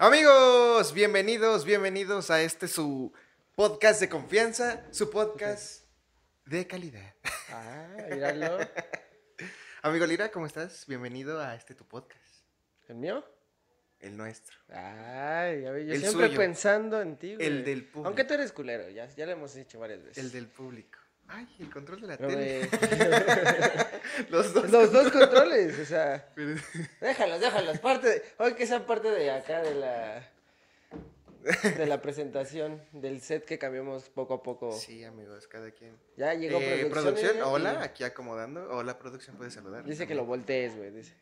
Amigos, bienvenidos, bienvenidos a este su podcast de confianza, su podcast de calidad. Ah, míralo. Amigo Lira, ¿cómo estás? Bienvenido a este tu podcast, ¿El mío? el nuestro. Ay, ya ve, yo El siempre suyo. pensando en ti, güey. El del público. Aunque tú eres culero, ya, ya lo hemos dicho varias veces. El del público. Ay, el control de la Pero, tele. Los dos. Los dos controles, o sea, Pero- déjalos, déjalos. Parte de, hoy que sean parte de acá de la de la presentación del set que cambiamos poco a poco. Sí, amigos, cada quien. Ya llegó Eh, producción. producción, ella, hola, aquí acomodando. Hola, producción, puedes saludar. Dice que lo voltees, güey. Dice.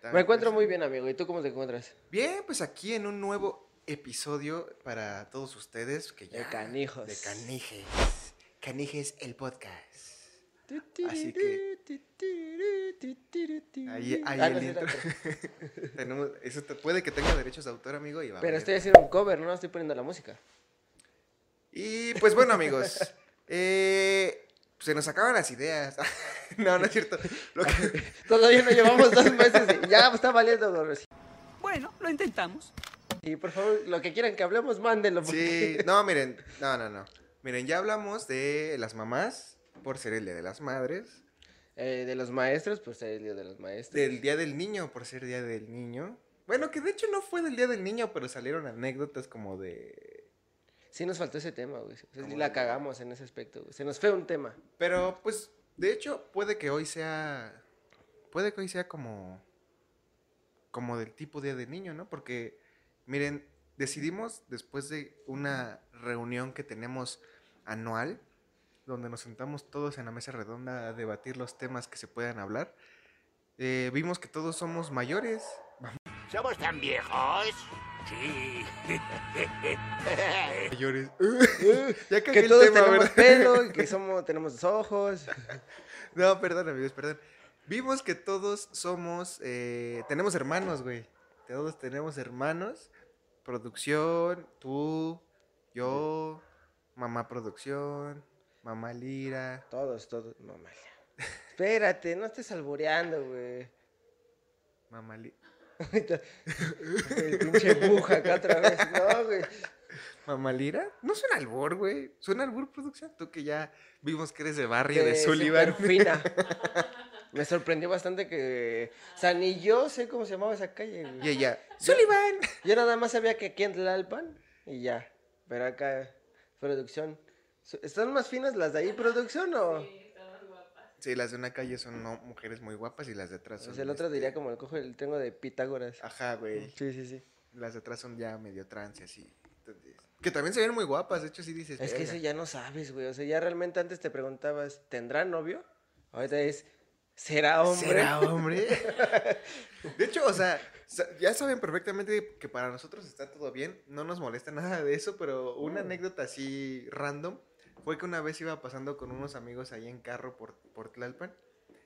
También Me encuentro muy bien, amigo. ¿Y tú cómo te encuentras? Bien, pues aquí en un nuevo episodio para todos ustedes que ya De canijos. de canijes. Canijes el podcast. Así que- Ahí, ahí Ah, el no, sí, intro. era- Tenemos, eso te- puede que tenga derechos de autor, amigo, y va Pero estoy haciendo un cover, no estoy poniendo la música. Y pues bueno, amigos, eh, se nos acaban las ideas. no, no es cierto. Lo que- Todavía no llevamos dos meses y ya está valiendo gorro. Bueno, lo intentamos. Y por favor, lo que quieran que hablemos, mándenlo. sí, porque- no, miren, no, no, no. Miren, ya hablamos de las mamás por ser el Día de las Madres. Eh, de los maestros, pues el día de los maestros. Del Día del Niño, por ser Día del Niño. Bueno, que de hecho no fue del Día del Niño, pero salieron anécdotas como de... Sí nos faltó ese tema, güey. O sea, sí ¿Cómo la de- cagamos en ese aspecto, güey. Se nos fue un tema. Pero pues, de hecho, puede que hoy sea... Puede que hoy sea como... Como del tipo Día del Niño, ¿no? Porque, miren, decidimos después de una reunión que tenemos anual, donde nos sentamos todos en la mesa redonda a debatir los temas que se puedan hablar, eh, vimos que todos somos mayores. ¿Somos tan viejos? Sí. Mayores. ya Que todos tema, tenemos ¿verdad? pelo, y que somos, tenemos ojos. No, perdón, amigos, perdón. Vimos que todos somos, eh, tenemos hermanos, güey. Todos tenemos hermanos. Producción, tú, yo, mamá producción, mamá Lira. Todos, todos. Mamá. Espérate, no estés albureando, güey. Mamá Lira. El pinche buja acá otra vez. No, güey. ¿Mamá Lira? No suena albur, güey. Suena albur producción. Tú que ya vimos que eres de barrio, de, De Sullivan. Superfina. Me sorprendió bastante que. O sea, ni yo sé cómo se llamaba esa calle, güey. Y ella, ¡Sullivan! Yo nada más sabía que aquí en Tlalpan y ya. Pero acá, producción. ¿Están más finas las de ahí, producción o? Sí, las de una calle son no, mujeres muy guapas y las de atrás son... Pues el otro este, diría como el cojo el tengo de Pitágoras. Ajá, güey. Sí, sí, sí. Las de atrás son ya medio trans y así. Entonces, que también se ven muy guapas, de hecho sí dices. Es que eso ya no sabes, güey. O sea, ya realmente antes te preguntabas, ¿tendrá novio? Ahorita es, ¿será hombre? ¿Será hombre? de hecho, o sea, ya saben perfectamente que para nosotros está todo bien, no nos molesta nada de eso, pero una Mm. anécdota así random fue que una vez iba pasando con unos amigos ahí en carro por, por Tlalpan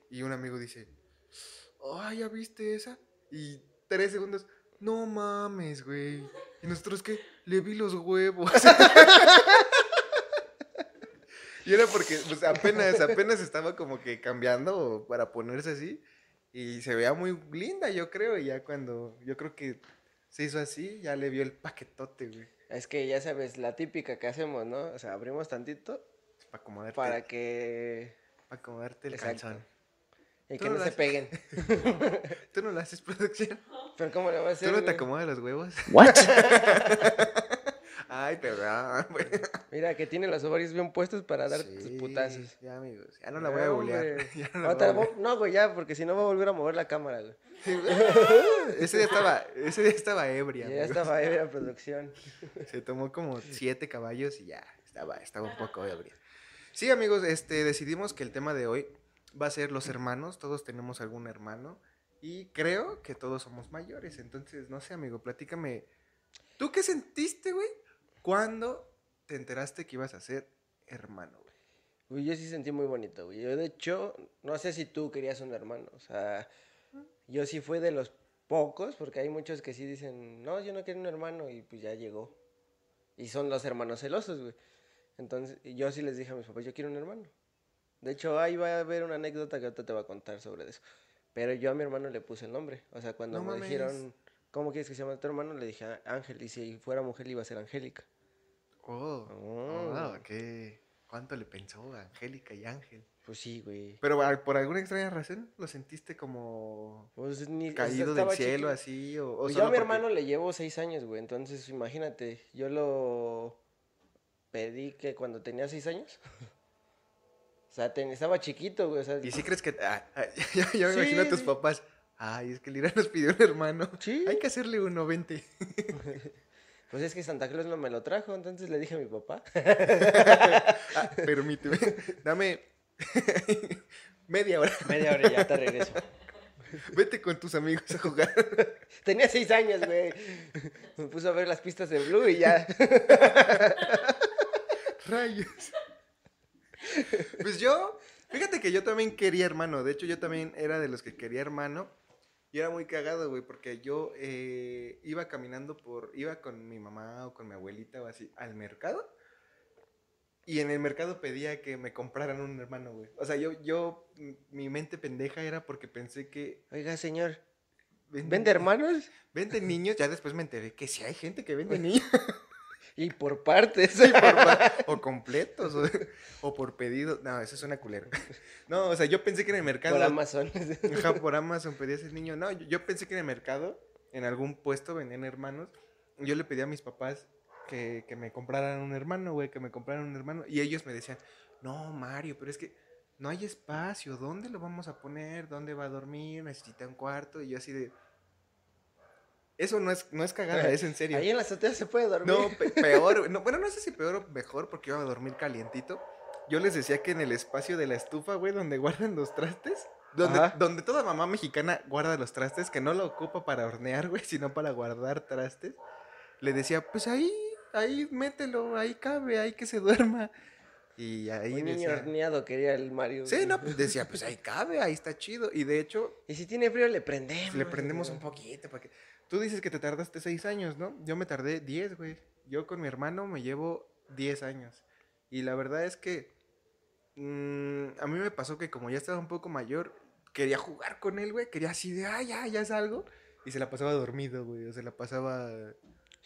y un amigo dice, ay, ¿ya viste esa? Y tres segundos, no mames, güey. Y nosotros, ¿qué? Le vi los huevos. Y era porque pues, apenas, apenas estaba como que cambiando para ponerse así. Y se veía muy linda, yo creo. Y ya cuando yo creo que se hizo así, ya le vio el paquetote, güey. Es que ya sabes, la típica que hacemos, ¿no? O sea, abrimos tantito Para acomodarte, para que... pa' acomodarte el Exacto. calzón. Y que no no lo se haces. peguen. ¿Tú no lo haces producción? Pero ¿cómo le va a hacer? ¿Tú no te acomodas los huevos? What? Ay, perdón, güey. Mira, que tiene los ovarios bien puestos para dar tus Sí, putazos. Ya, amigos. Ya no la voy a. Ya no voy a No, güey, ya, porque si no va a volver a mover la cámara, güey. Ese día estaba, ese día estaba ebria. Ya estaba la producción. Se tomó como siete caballos y ya estaba, estaba un poco ebria. Sí, amigos, este, decidimos que el tema de hoy va a ser los hermanos. Todos tenemos algún hermano. Y creo que todos somos mayores. Entonces, no sé, amigo, platícame. ¿Tú qué sentiste, güey? Cuando te enteraste que ibas a ser hermano, güey. Uy, yo sí sentí muy bonito, güey. Yo, de hecho, no sé si tú querías un hermano. O sea, yo sí fui de los pocos, porque hay muchos que sí dicen, no, yo no quiero un hermano, y pues ya llegó. Y son los hermanos celosos, güey. Entonces, yo sí les dije a mis papás, yo quiero un hermano. De hecho, ahí va a haber una anécdota que ahorita te voy a contar sobre eso. Pero yo a mi hermano le puse el nombre. O sea, cuando No me mames. dijeron, ¿cómo quieres que se llame tu hermano? Le dije "Ah, Ángel, y si fuera mujer iba a ser Angélica. Oh, Oh. oh, qué... ¿Cuánto le pensó a Angélica y Ángel? Pues sí, güey. Pero por alguna extraña razón lo sentiste como Pues ni, caído del cielo chiquito. así o, o Pues yo a mi porque- hermano le llevo seis años, güey. Entonces, imagínate, yo lo pedí que cuando tenía seis años. o sea, ten- estaba chiquito, güey. O sea, ¿Y si crees que... ah, ah, ya me Sí, imagino a tus papás. Ay, es que Lira nos pidió un hermano. Sí. Hay que hacerle uno, vente. Pues es que Santa Claus no me lo trajo, entonces le dije a mi papá. Ah, permíteme. Dame media hora. Media hora y ya te regreso. Vete con tus amigos a jugar. Tenía seis años, güey. Me puso a ver las pistas de Blue y ya. Rayos. Pues yo, fíjate que yo también quería hermano. De hecho, yo también era de los que quería hermano. Y era muy cagado, güey, porque yo eh, iba caminando por, iba con mi mamá o con mi abuelita o así al mercado. Y en el mercado pedía que me compraran un hermano, güey. O sea, yo, yo, mi mente pendeja era porque pensé que... Oiga, señor, venden- ¿vende hermanos? Venden niños, ya después me enteré que sí hay gente que vende niños. Y por partes. Por o completos, o, o por pedido. No, eso suena culero. No, o sea, yo pensé que en el mercado. Por Amazon. Ajá, por Amazon pedías el niño. No, yo, yo pensé que en el mercado, en algún puesto, vendían hermanos. Yo le pedí a mis papás que, que me compraran un hermano, güey, que me compraran un hermano. Y ellos me decían, no, Mario, pero es que no hay espacio. ¿Dónde lo vamos a poner? ¿Dónde va a dormir? Necesita un cuarto. Y yo así de. Eso no es, no es cagada, es en serio. Ahí en la azotea se puede dormir. No, pe- peor. No, bueno, no sé si peor o mejor porque iba a dormir calientito. Yo les decía que en el espacio de la estufa, güey, donde guardan los trastes, donde, donde toda mamá mexicana guarda los trastes, que no lo ocupa para hornear, güey, sino para guardar trastes, le decía, pues ahí, ahí mételo, ahí cabe, ahí que se duerma. Y ahí Un niño decía, horneado quería el Mario. sí, no, pues decía, pues ahí cabe, ahí está chido. Y de hecho, Y si tiene frío, le prendemos. le prendemos un poquito para que... Tú dices que te tardaste seis años, ¿no? Yo me tardé 10, güey. Yo con mi hermano me llevo 10 años. Y la verdad es que mm, a mí me pasó que como ya estaba un poco mayor, quería jugar con él, güey. Quería así de, ah, ya, ya salgo. Y se la pasaba dormido, güey. O se la pasaba...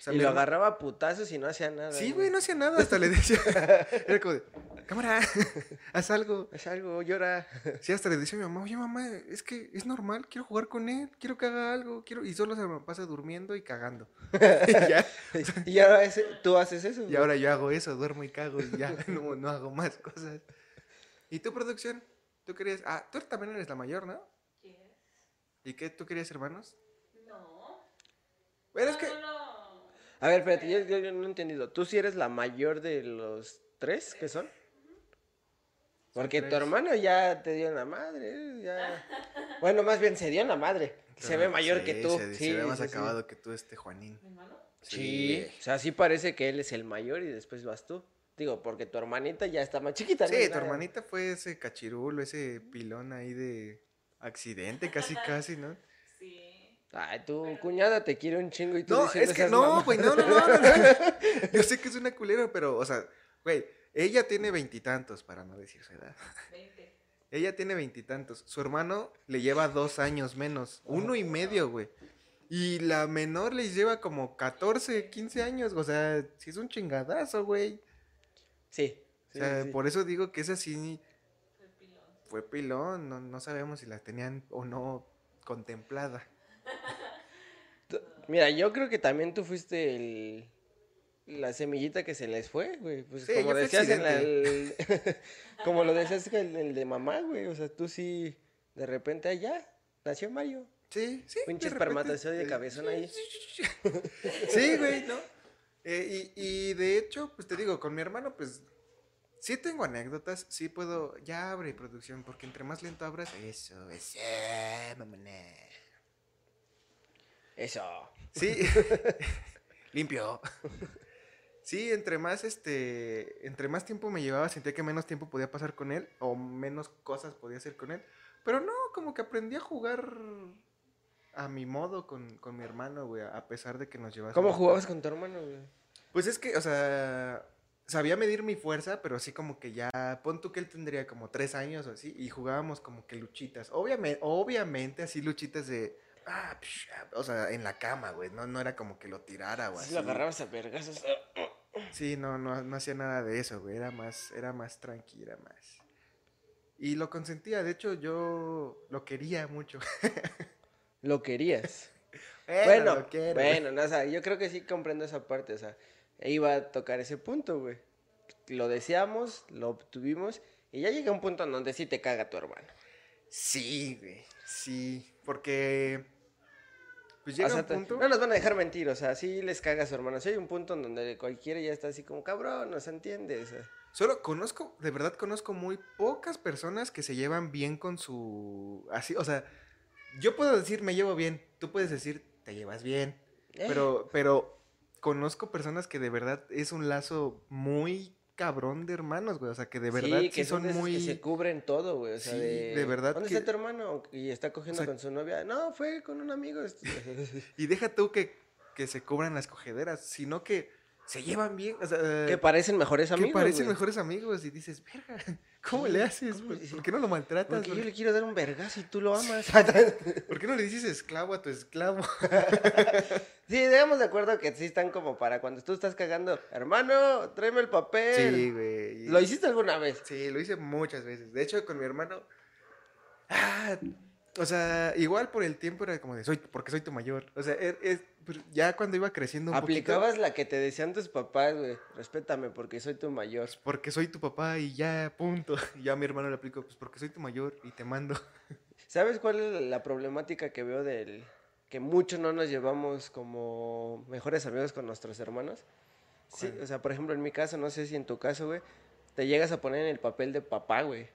o sea, y lo agarraba a putazos y no hacía nada. Sí, güey, no hacía nada. Hasta le decía... Era como de, cámara, haz algo. Es algo, llora. Sí, hasta le decía a mi mamá, oye mamá, es que es normal, quiero jugar con él, quiero que haga algo, quiero... Y solo se me pasa durmiendo y cagando. y, ya, y ahora ese- tú haces eso. y güey. ahora yo hago eso, duermo y cago y ya, no, no hago más cosas. ¿Y tu producción? ¿Tú querías...? Ah, tú también eres la mayor, ¿no? ¿Y qué? ¿Tú querías hermanos? No. Bueno, es que... No, no. A ver, espérate, yo, yo- yo no he entendido. ¿Tú sí eres la mayor de los tres que son? Porque tu hermano ya te dio en la madre. ¿eh? Ya... Bueno, más bien se dio en la madre. Se ve mayor Sí, que tú. Se, sí, se ve más sí, sí. acabado que tú, este Juanín. ¿Mi hermano? Sí. O sea, sí parece que él es el mayor y después vas tú. Digo, porque tu hermanita ya está más chiquita. ¿no? Sí, tu hermanita fue ese cachirulo, ese pilón ahí de accidente, casi, casi, ¿no? Ay, tu cuñada te quiere un chingo y tú No, es que no, güey, no, no, no, no, no. Yo sé que es una culera, pero, o sea, güey, ella tiene veintitantos, para no decir su edad. 20. Ella tiene veintitantos. Su hermano le lleva dos años menos, uno y medio, güey. Y la menor les lleva como 14, 15 años, o sea, sí es un chingadazo, güey. Sí. O sea, sí. por eso digo que esa sí Fue pilón. fue pilón, no, no sabemos si la tenían o no contemplada. Mira, yo creo que también tú fuiste el... La semillita que se les fue, güey. Pues Sí, como decías en la- el- como lo decías el, el de mamá, güey. O sea, tú sí, de repente allá, nació Mario. Sí, sí. Pinche de espermatozoide eh, cabezón ahí. Sí, güey, ¿no? Eh, y, y de hecho, pues te digo, con mi hermano, pues sí tengo anécdotas, sí puedo. Ya abre producción, porque entre más lento abras, eso, eso, mamona. Eso. Sí, limpio. Sí, entre más este, entre más tiempo me llevaba, sentía que menos tiempo podía pasar con él o menos cosas podía hacer con él. Pero no, como que aprendí a jugar a mi modo con, con mi hermano, güey, a pesar de que nos llevaba. ¿Cómo jugabas con tu hermano, güey? Pues es que, o sea, sabía medir mi fuerza, pero así como que ya, pon tú que él tendría como tres años o así, y jugábamos como que luchitas. Obviamente, obviamente así luchitas de Ah, psh, o sea, en la cama, güey. No, no era como que lo tirara o así. Si lo agarrabas a vergazos. Sí, no, no, no hacía nada de eso, güey. Era más, era más tranqui, era más. Y lo consentía, de hecho, yo lo quería mucho. Lo querías. Bueno, bueno, lo quiero. bueno, no, o sea, yo creo que sí comprendo esa parte, o sea, iba a tocar ese punto, güey. Lo deseamos, lo obtuvimos, y ya llega un punto en donde sí te caga tu hermano. Sí, güey. Sí, porque. Pues O llega sea, un punto. no nos van a dejar mentir, o sea, sí les caga a su hermano. Sí hay un punto en donde cualquiera ya está así como, cabrón, no se entiende. O sea, Solo conozco, de verdad conozco muy pocas personas que se llevan bien con su. Así, o sea, yo puedo decir me llevo bien, tú puedes decir te llevas bien, eh, pero, pero conozco personas que de verdad es un lazo muy cabrón de hermanos, güey. O sea, que de verdad sí, sí, que son, son muy. que se cubren todo, güey. O sea, Sí, de, de verdad ¿Dónde que- está tu hermano? Y está cogiendo O sea- con su novia. No, fue con un amigo. Y deja tú que, que se cubran las cogederas, sino que se llevan bien. O sea, que parecen mejores que amigos. parecen güey. mejores amigos. Y dices, verga, ¿cómo Sí, le haces? ¿cómo ¿Por, le- por qué no lo maltratas? Porque yo ¿Por, le quiero dar un vergazo y tú lo amas. por qué no le dices esclavo a tu esclavo? sí, digamos de acuerdo que sí están como para cuando tú estás cagando. Hermano, tráeme el papel. Sí, güey. ¿Lo hiciste alguna vez? Sí, lo hice muchas veces. De hecho, con mi hermano. Ah, o sea, igual por el tiempo era como de soy, porque soy tu mayor. O sea, er- es- pero ya cuando iba creciendo un Aplicabas poquito. la que te decían tus papás, güey. Respétame porque soy tu mayor. Porque soy tu papá y ya, punto. Y ya a mi hermano le aplico, pues porque soy tu mayor y te mando. ¿Sabes cuál es la problemática que veo del que muchos no nos llevamos como mejores amigos con nuestros hermanos? Sí, o sea, por ejemplo, en mi caso, no sé si en tu caso, güey, te llegas a poner en el papel de papá, güey.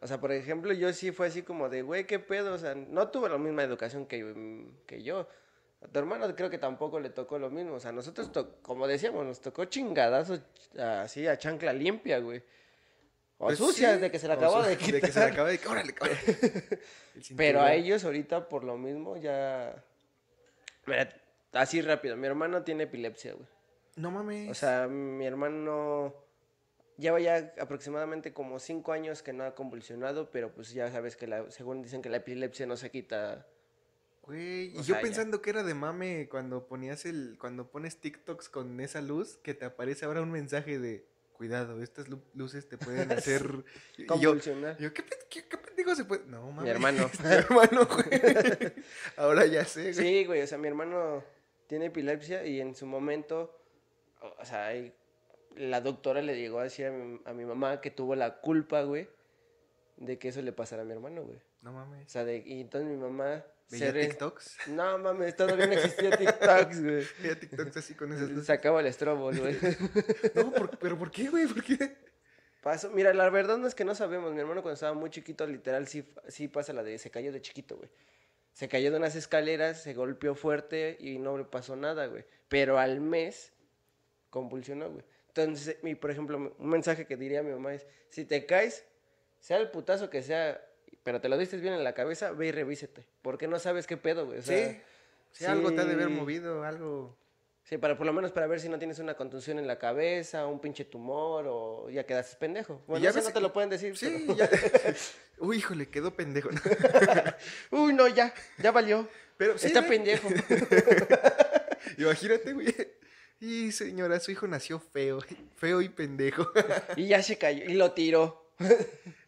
O sea, por ejemplo, yo sí fue así como de, güey, ¿qué pedo? O sea, no tuve la misma educación que, mm, que yo. A tu hermano creo que tampoco le tocó lo mismo. O sea, nosotros, como decíamos, nos tocó chingadazo así a chancla limpia, güey. O Pues sucia, sí, de que se acababa su- de quitar. que se la acaba de órale, Pero a ellos ahorita por lo mismo ya... Mira, así rápido, mi hermano tiene epilepsia, güey. No mames. O sea, mi hermano lleva ya aproximadamente como cinco años que no ha convulsionado, pero pues ya sabes que la, según dicen que la epilepsia no se quita. Güey, y yo sea, ya. pensando que era de mame cuando ponías el, cuando pones TikToks con esa luz, que te aparece ahora un mensaje de cuidado, estas lu- luces te pueden hacer. y yo, Convulsionar. yo, ¿qué, pe- qué, qué pendejo se puede? No, mames. hermano. Mi hermano, güey. Ahora ya sé, güey. Sí, güey, o sea, mi hermano tiene epilepsia y en su momento, o o sea, hay- la doctora le llegó a decir a mi, a mi mamá que tuvo la culpa, güey, de que eso le pasara a mi hermano, güey. No O mames. sea, de, y entonces mi mamá... ¿Veía re- TikToks? No mames, todavía no existía TikToks, güey. Veía TikToks así con esas luces. Sacaba el estrobos, güey. No, por- pero ¿por qué, güey? ¿Por qué? Pasó, mira, la verdad no es que no sabemos. Mi hermano cuando estaba muy chiquito, literal, sí, sí pasa la de se cayó de chiquito, güey. Se cayó de unas escaleras, se golpeó fuerte y no le pasó nada, güey. Pero al mes convulsionó, güey. Entonces, mi, por ejemplo, un mensaje que diría a mi mamá es, si te caes, sea el putazo que sea, pero te lo diste bien en la cabeza, ve y revísete. Porque no sabes qué pedo, güey. O sea, sí. Sí, algo te ha de haber movido, algo. Sí, para por lo menos para ver si no tienes una contusión en la cabeza, un pinche tumor o ya quedaste pendejo. Bueno, ya eso no te que- lo pueden decir. Sí, pero- ya. Uy, híjole, quedó pendejo. Uy, no, ya, ya valió. Pero sí, Está güey. pendejo. Imagínate, güey. Y señora, su hijo nació feo, feo y pendejo. y ya se cayó y lo tiró.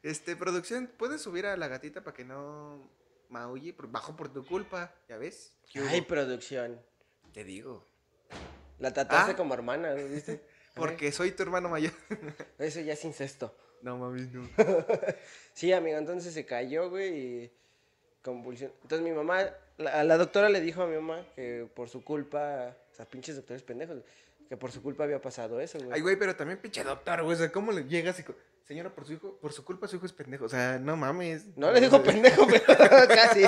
Este, producción, ¿puedes subir a la gatita para que no maulle? Por- Bajo por tu culpa, ¿ya ves? Ay, producción. Te digo. La trataste Ah. como hermana, ¿viste? Porque soy tu hermano mayor. Ay, Eso ya es incesto. No mames, no. Sí, amigo, entonces se cayó, güey, y convulsión. Entonces mi mamá, la, la doctora le dijo a mi mamá que por su culpa, o sea, pinches doctores pendejos, que por su culpa había pasado eso, güey. Ay, güey, pero también pinche doctor, güey. O sea, ¿cómo le llegas y... Señora, por su hijo, por su culpa su hijo es pendejo. O sea, no mames. No le dijo pendejo, pero casi.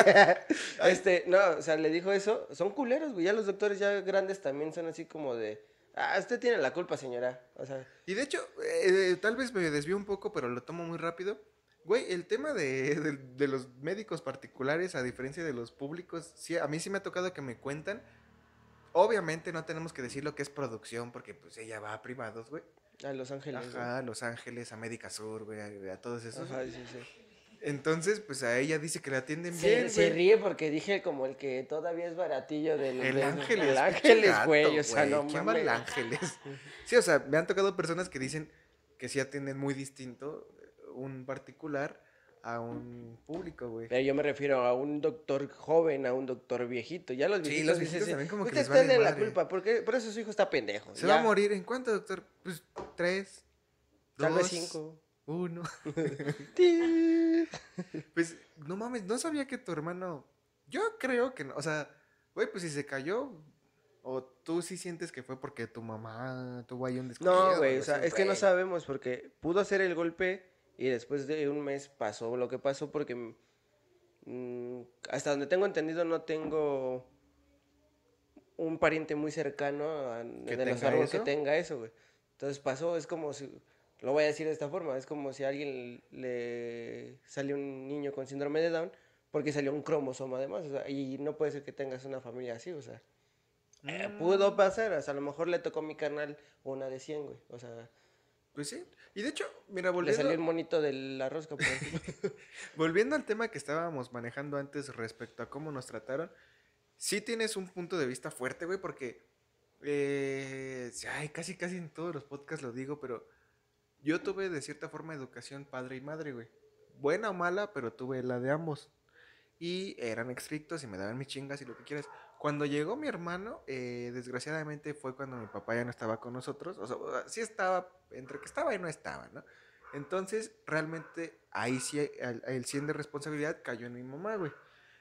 este, no, o sea, le dijo eso. Son culeros, güey. Ya los doctores ya grandes también son así como de. Ah, usted tiene la culpa, señora. O sea, Y de hecho, eh, tal vez me desvío un poco, pero lo tomo muy rápido. Güey, el tema de, de- de los médicos particulares, a diferencia de los públicos, sí, a mí sí me ha tocado que me cuentan. Obviamente no tenemos que decir lo que es producción, porque pues ella va a privados, güey. a Los Ángeles. Ajá, a Los Ángeles, a Médica Sur, güey, a, todos esos. Ajá, sí, sí. Entonces, pues a ella dice que la atienden Se, bien, se güey. ríe porque dije como el que todavía es baratillo del... El del- Ángeles. El Ángeles, gato, güey. O sea, no ¿Quién va mames. al Ángeles? Sí, o sea, me han tocado personas que dicen que sí atienden muy distinto un particular a un público, güey. Pero yo me refiero a un doctor joven, a un doctor viejito. Ya los Sí, viejitos, los dices, viejitos también como que "Ustedes les vale la madre". culpa, porque por eso su hijo está pendejo. ¿Se ya. va a morir en cuánto, doctor? Pues tres, Tal vez dos, cinco. uno. Pues no mames, no sabía que tu hermano. Yo creo que no. O sea, güey, pues si se cayó. O tú sí sientes que fue porque tu mamá tuvo ahí un descuido. No, güey, o sea, es que no sabemos porque pudo hacer el golpe y después de un mes pasó lo que pasó porque mm, hasta donde tengo entendido no tengo un pariente muy cercano a- ¿Que de los árboles que eso? tenga eso, güey. Entonces pasó, es como si, lo voy a decir de esta forma, es como si a alguien le salió un niño con síndrome de Down porque salió un cromosoma además, o sea, y no puede ser que tengas una familia así, o sea. eh, Mm. pudo pasar, o sea, a lo mejor le tocó a mi carnal una de 100, güey. O sea, Pues sí. Y de hecho, mira, le volviendo, salió el monito de la rosca. por ejemplo. volviendo al tema que estábamos manejando antes respecto a cómo nos trataron, sí tienes un punto de vista fuerte, güey, porque. eh, ay, casi, casi en todos los podcasts lo digo, pero yo tuve de cierta forma educación padre y madre, güey. Buena o mala, pero tuve la de ambos. Y eran estrictos y me daban mis chingas y lo que quieras. Cuando llegó mi hermano, eh, desgraciadamente fue cuando mi papá ya no estaba con nosotros. O sea, sí estaba, entre que estaba y no estaba, ¿no? Entonces, realmente, ahí sí, el, el 100 de responsabilidad cayó en mi mamá, güey.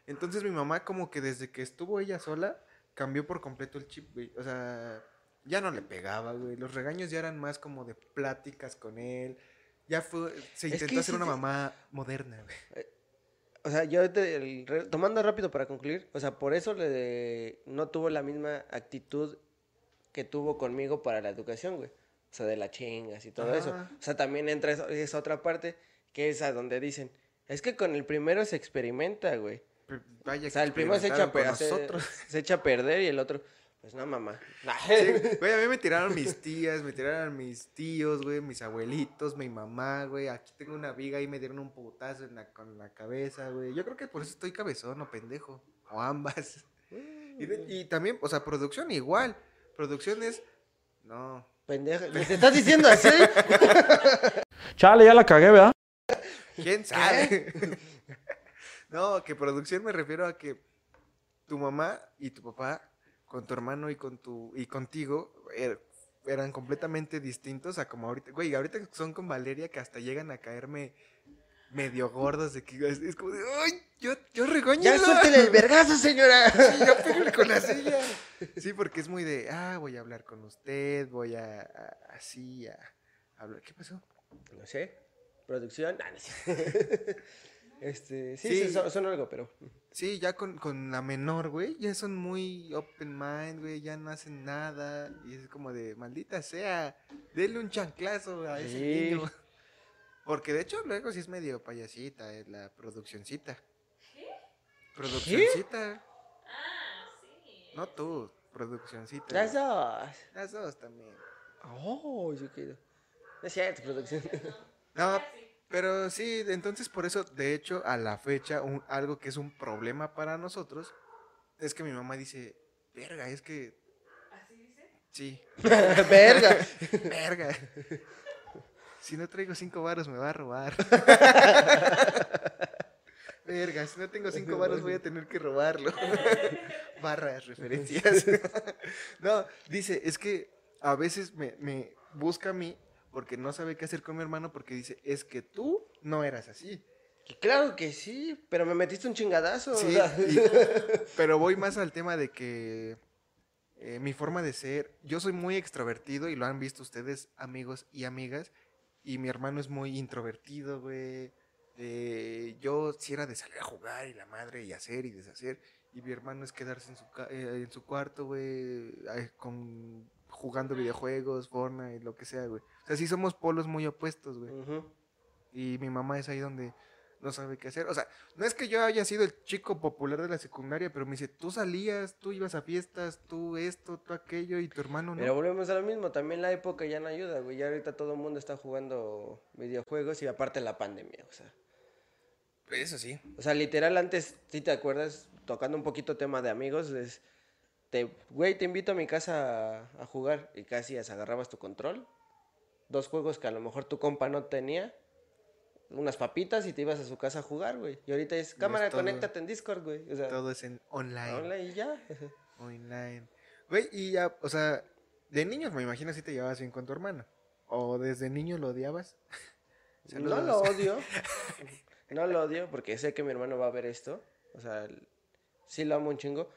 Entonces, mi mamá, como que desde que estuvo ella sola, cambió por completo el chip, güey. O sea, ya no le pegaba, güey. Los regaños ya eran más como de pláticas con él. Ya fue, se intentó hacer una te- mamá moderna, güey. O sea, yo te- el re- tomando rápido para concluir, o sea, por eso le, no tuvo la misma actitud que tuvo conmigo para la educación, güey. O sea, de las chingas y todo eso. O sea, también entra esa, esa otra parte que es a donde dicen, es que con el primero se experimenta, güey. Vaya O sea, el primero se echa, a se echa a perder y el otro, pues no, mamá. Sí, güey, a mí me tiraron mis tías, me tiraron mis tíos, güey, mis abuelitos, mi mamá, güey. Aquí tengo una viga y me dieron un putazo en la, con la cabeza, güey. Yo creo que por eso estoy cabezón o pendejo. O ambas. Y, de- y también, o sea, producción igual. Producción es. No. Pendeja, ¿me te estás diciendo así? Chale, ya la cagué, ¿verdad? ¿Quién sabe? no, que producción me refiero a que tu mamá y tu papá, con tu hermano y con tu y contigo, er- eran completamente distintos a como ahorita. Güey, ahorita son con Valeria que hasta llegan a caerme medio gordos de que es, es como de, ¡ay! Yo, yo regaño. ya suéltele el vergazo, señora. Sí, pégale con la silla. Sí, porque es muy de, ah, voy a hablar con usted, voy a, a- así, a hablar. ¿Qué pasó? No sé. Producción. Ah, no sé. este, sí, son, son algo, pero. Sí, ya con, con la menor, güey, ya son muy open mind, güey, ya no hacen nada. Y es como de, maldita sea, denle un chanclazo a ese Sí. niño. Porque de hecho luego sí es medio payasita, eh, la produccioncita. Produccioncita. Ah, sí. No tú, produccioncita. Las dos. Las dos también. Oh, yo quiero. No es cierto, producción. No, pero sí, entonces por eso, de hecho, a la fecha, un- algo que es un problema para nosotros es que mi mamá dice, verga, es que... ¿Así dice? Sí, Verga. verga. Si no traigo cinco varos me va a robar. Verga, si no tengo cinco varos voy a tener que robarlo. Barras, referencias. no, dice, es que a veces me, me busca a mí porque no sabe qué hacer con mi hermano porque dice, es que tú no eras así. Que Claro que sí, pero me metiste un chingadazo. Sí, y- pero voy más al tema de que eh, mi forma de ser, yo soy muy extrovertido y lo han visto ustedes, amigos y amigas, y mi hermano es muy introvertido, güey. Eh, yo sí era de salir a jugar y la madre y hacer y deshacer, y mi hermano es quedarse en su, eh, en su cuarto, güey, con, jugando videojuegos, Fortnite, lo que sea, güey. O sea, sí somos polos muy opuestos, güey. Ujú. Y mi mamá es ahí donde no sabe qué hacer. O sea, no es que yo haya sido el chico popular de la secundaria, pero me dice, tú salías, tú ibas a fiestas, tú esto, tú aquello, y tu hermano no. Pero volvemos a lo mismo, también la época ya no ayuda, güey. Ya ahorita todo el mundo está jugando videojuegos y aparte la pandemia, o sea. Eso sí. O sea, literal, antes, si te acuerdas, tocando un poquito tema de amigos, es, te, güey, te invito a mi casa a, a jugar y casi agarrabas tu control. Dos juegos que a lo mejor tu compa no tenía. Unas papitas y te ibas a su casa a jugar, güey. Y ahorita es, cámara, todo. conéctate en Discord, güey. O sea, Todo es en online. online y ya. Online. Güey, y ya, o sea, de niños me imagino si te llevabas bien con tu hermano. O desde niño lo odiabas. No lo odio. No lo odio porque sé que mi hermano va a ver esto. O sea, sí lo amo un chingo.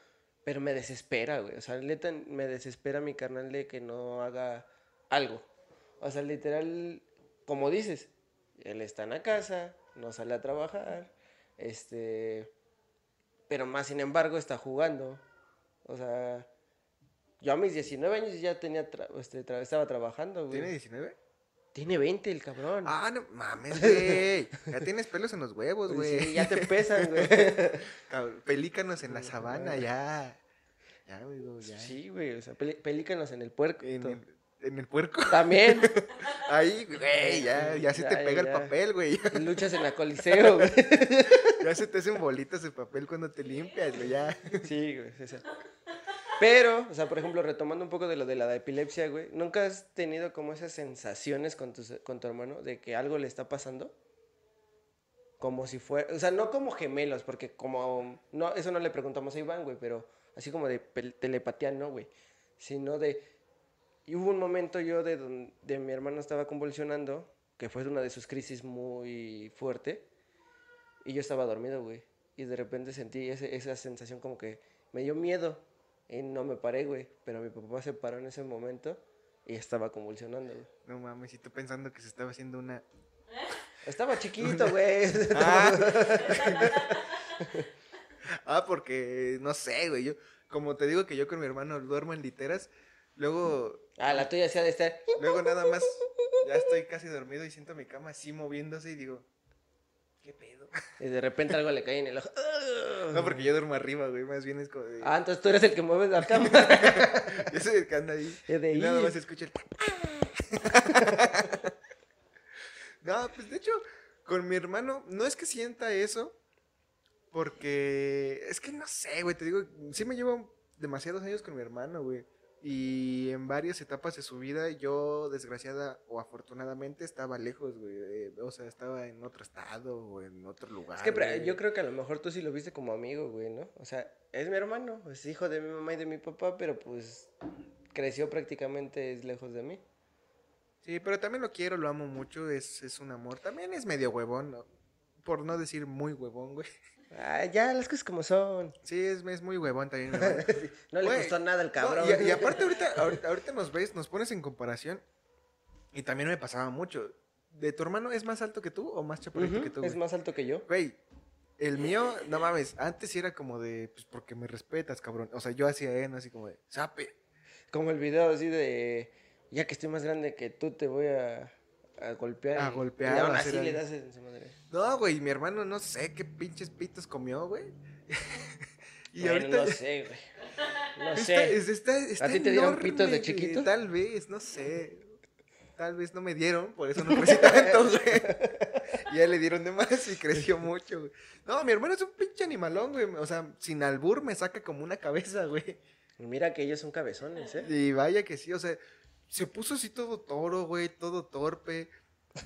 Pero me desespera, güey. O sea, me desespera mi carnal de que no haga algo. O sea, literal, como dices, él está en la casa, no sale a trabajar. Este. Pero más sin embargo está jugando. O sea, yo a mis 19 años ya tenía este, estaba trabajando, güey. ¿Tiene 19? Tiene 20 el cabrón. Ah, no mames, güey. Ya tienes pelos en los huevos, güey. Sí, ya te pesan, güey. Pelícanos en la sabana, ya. Ya, güey, ya. Sí, güey, o sea, pelícanos en el puerco. En el, en el puerco. También. Ahí, güey, ya, ya se te Ya, pega el papel, güey. Luchas en la coliseo, güey. Ya se te hacen bolitas de papel cuando te limpias, güey, ya. Sí, güey, esa. Pero, o sea, por ejemplo, retomando un poco de lo de la epilepsia, güey, ¿nunca has tenido como esas sensaciones con tu, con tu hermano de que algo le está pasando? Como si fuera, o sea, no como gemelos, porque como, no, eso no le preguntamos a Iván, güey, pero así como de telepatía, no, güey, sino de, y hubo un momento yo de donde mi hermano estaba convulsionando, que fue una de sus crisis muy fuerte, y yo estaba dormido, güey, y de repente sentí ese- esa sensación como que me dio miedo, y no me paré, güey, pero mi papá se paró en ese momento y estaba convulsionando, güey. No mames, y tú pensando que se estaba haciendo una. Estaba chiquito, güey. Ah, Ah, porque no sé, güey. Yo, como te digo que yo con mi hermano duermo en literas, luego, Ah, la tuya sí ha de estar. luego nada más ya estoy casi dormido y siento mi cama así moviéndose y digo, ¿qué pedo? Y de repente algo le cae en el ojo. No, porque yo duermo arriba, güey. Más bien es como de. Ah, entonces tú eres el que mueves la cama. Yo soy el que anda ahí. De y nada más escucha el. no, pues de hecho, con mi hermano, no es que sienta eso, porque es que no sé, güey, te digo, sí me llevo demasiados años con mi hermano, güey. Y en varias etapas de su vida, yo, desgraciada o afortunadamente, estaba lejos, güey. eh, o sea, estaba en otro estado o en otro lugar. Es que pero, yo creo que a lo mejor tú sí lo viste como amigo, güey, ¿no? O sea, es mi hermano, es hijo de mi mamá y de mi papá, pero pues creció prácticamente es lejos de mí. Sí, pero también lo quiero, lo amo mucho, es, es un amor. También es medio huevón, ¿no? por no decir muy huevón, güey. Ah, ya, las cosas como son. Sí, es, es muy huevón también. No le Güey, costó nada el No, cabrón. y, y aparte ahorita, ahorita, ahorita nos ves, nos pones en comparación. Y también me pasaba mucho. ¿De tu hermano es más alto que tú o más chaparrito que tú? es más alto que yo. Güey, el mío, no mames, antes sí era como de, pues porque me respetas, cabrón. O sea, yo hacía él, así como de, sape. Como el video así de, ya que estoy más grande que tú, te voy a, a golpear. A golpear Y aún así le das en su madre. No, güey, mi hermano no sé qué pinches pitos comió, güey. y Bueno, ahorita... no sé, güey. No Está, sé. está- está ti te dieron pitos de chiquito? Tal vez, no sé. Tal vez no me dieron, por eso no crecí tanto, güey. Ya le dieron de más y creció mucho, güey. No, mi hermano es un pinche animalón, güey. O sea, sin albur me saca como una cabeza, güey. Mira que ellos son cabezones, ¿eh? Y vaya que sí, o sea, se puso así todo toro, güey, todo torpe.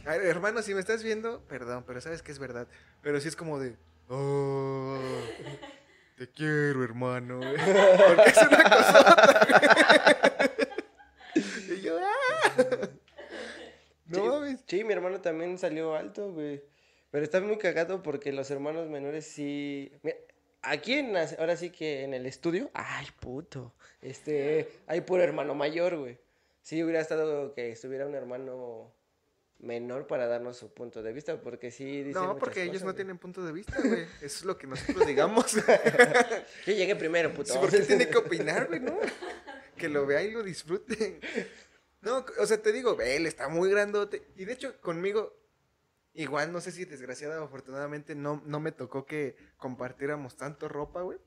A ver, hermano, si me estás viendo, perdón, pero sabes que es verdad. Pero sí es como de, oh, te quiero, hermano. güey". Porque es una cosa. y yo, ah. No sí, mames. sí, mi hermano también salió alto, güey. Pero está muy cagado porque los hermanos menores sí. Mira, aquí en ahora sí que en el estudio, ay puto. Este, hay puro hermano mayor, güey. Sí hubiera estado que estuviera un hermano menor para darnos su punto de vista, porque sí dice No, porque ellos cosas, no güey. tienen punto de vista, güey. Eso es lo que nosotros digamos. Yo llegué primero, puto. Sí, porque tiene que opinar, güey, ¿no? Que lo vea y lo disfrute. No, o sea, te digo, él está muy grandote. Y de hecho, conmigo, igual, no sé si desgraciada o afortunadamente, no, no me tocó que compartiéramos tanto ropa, güey.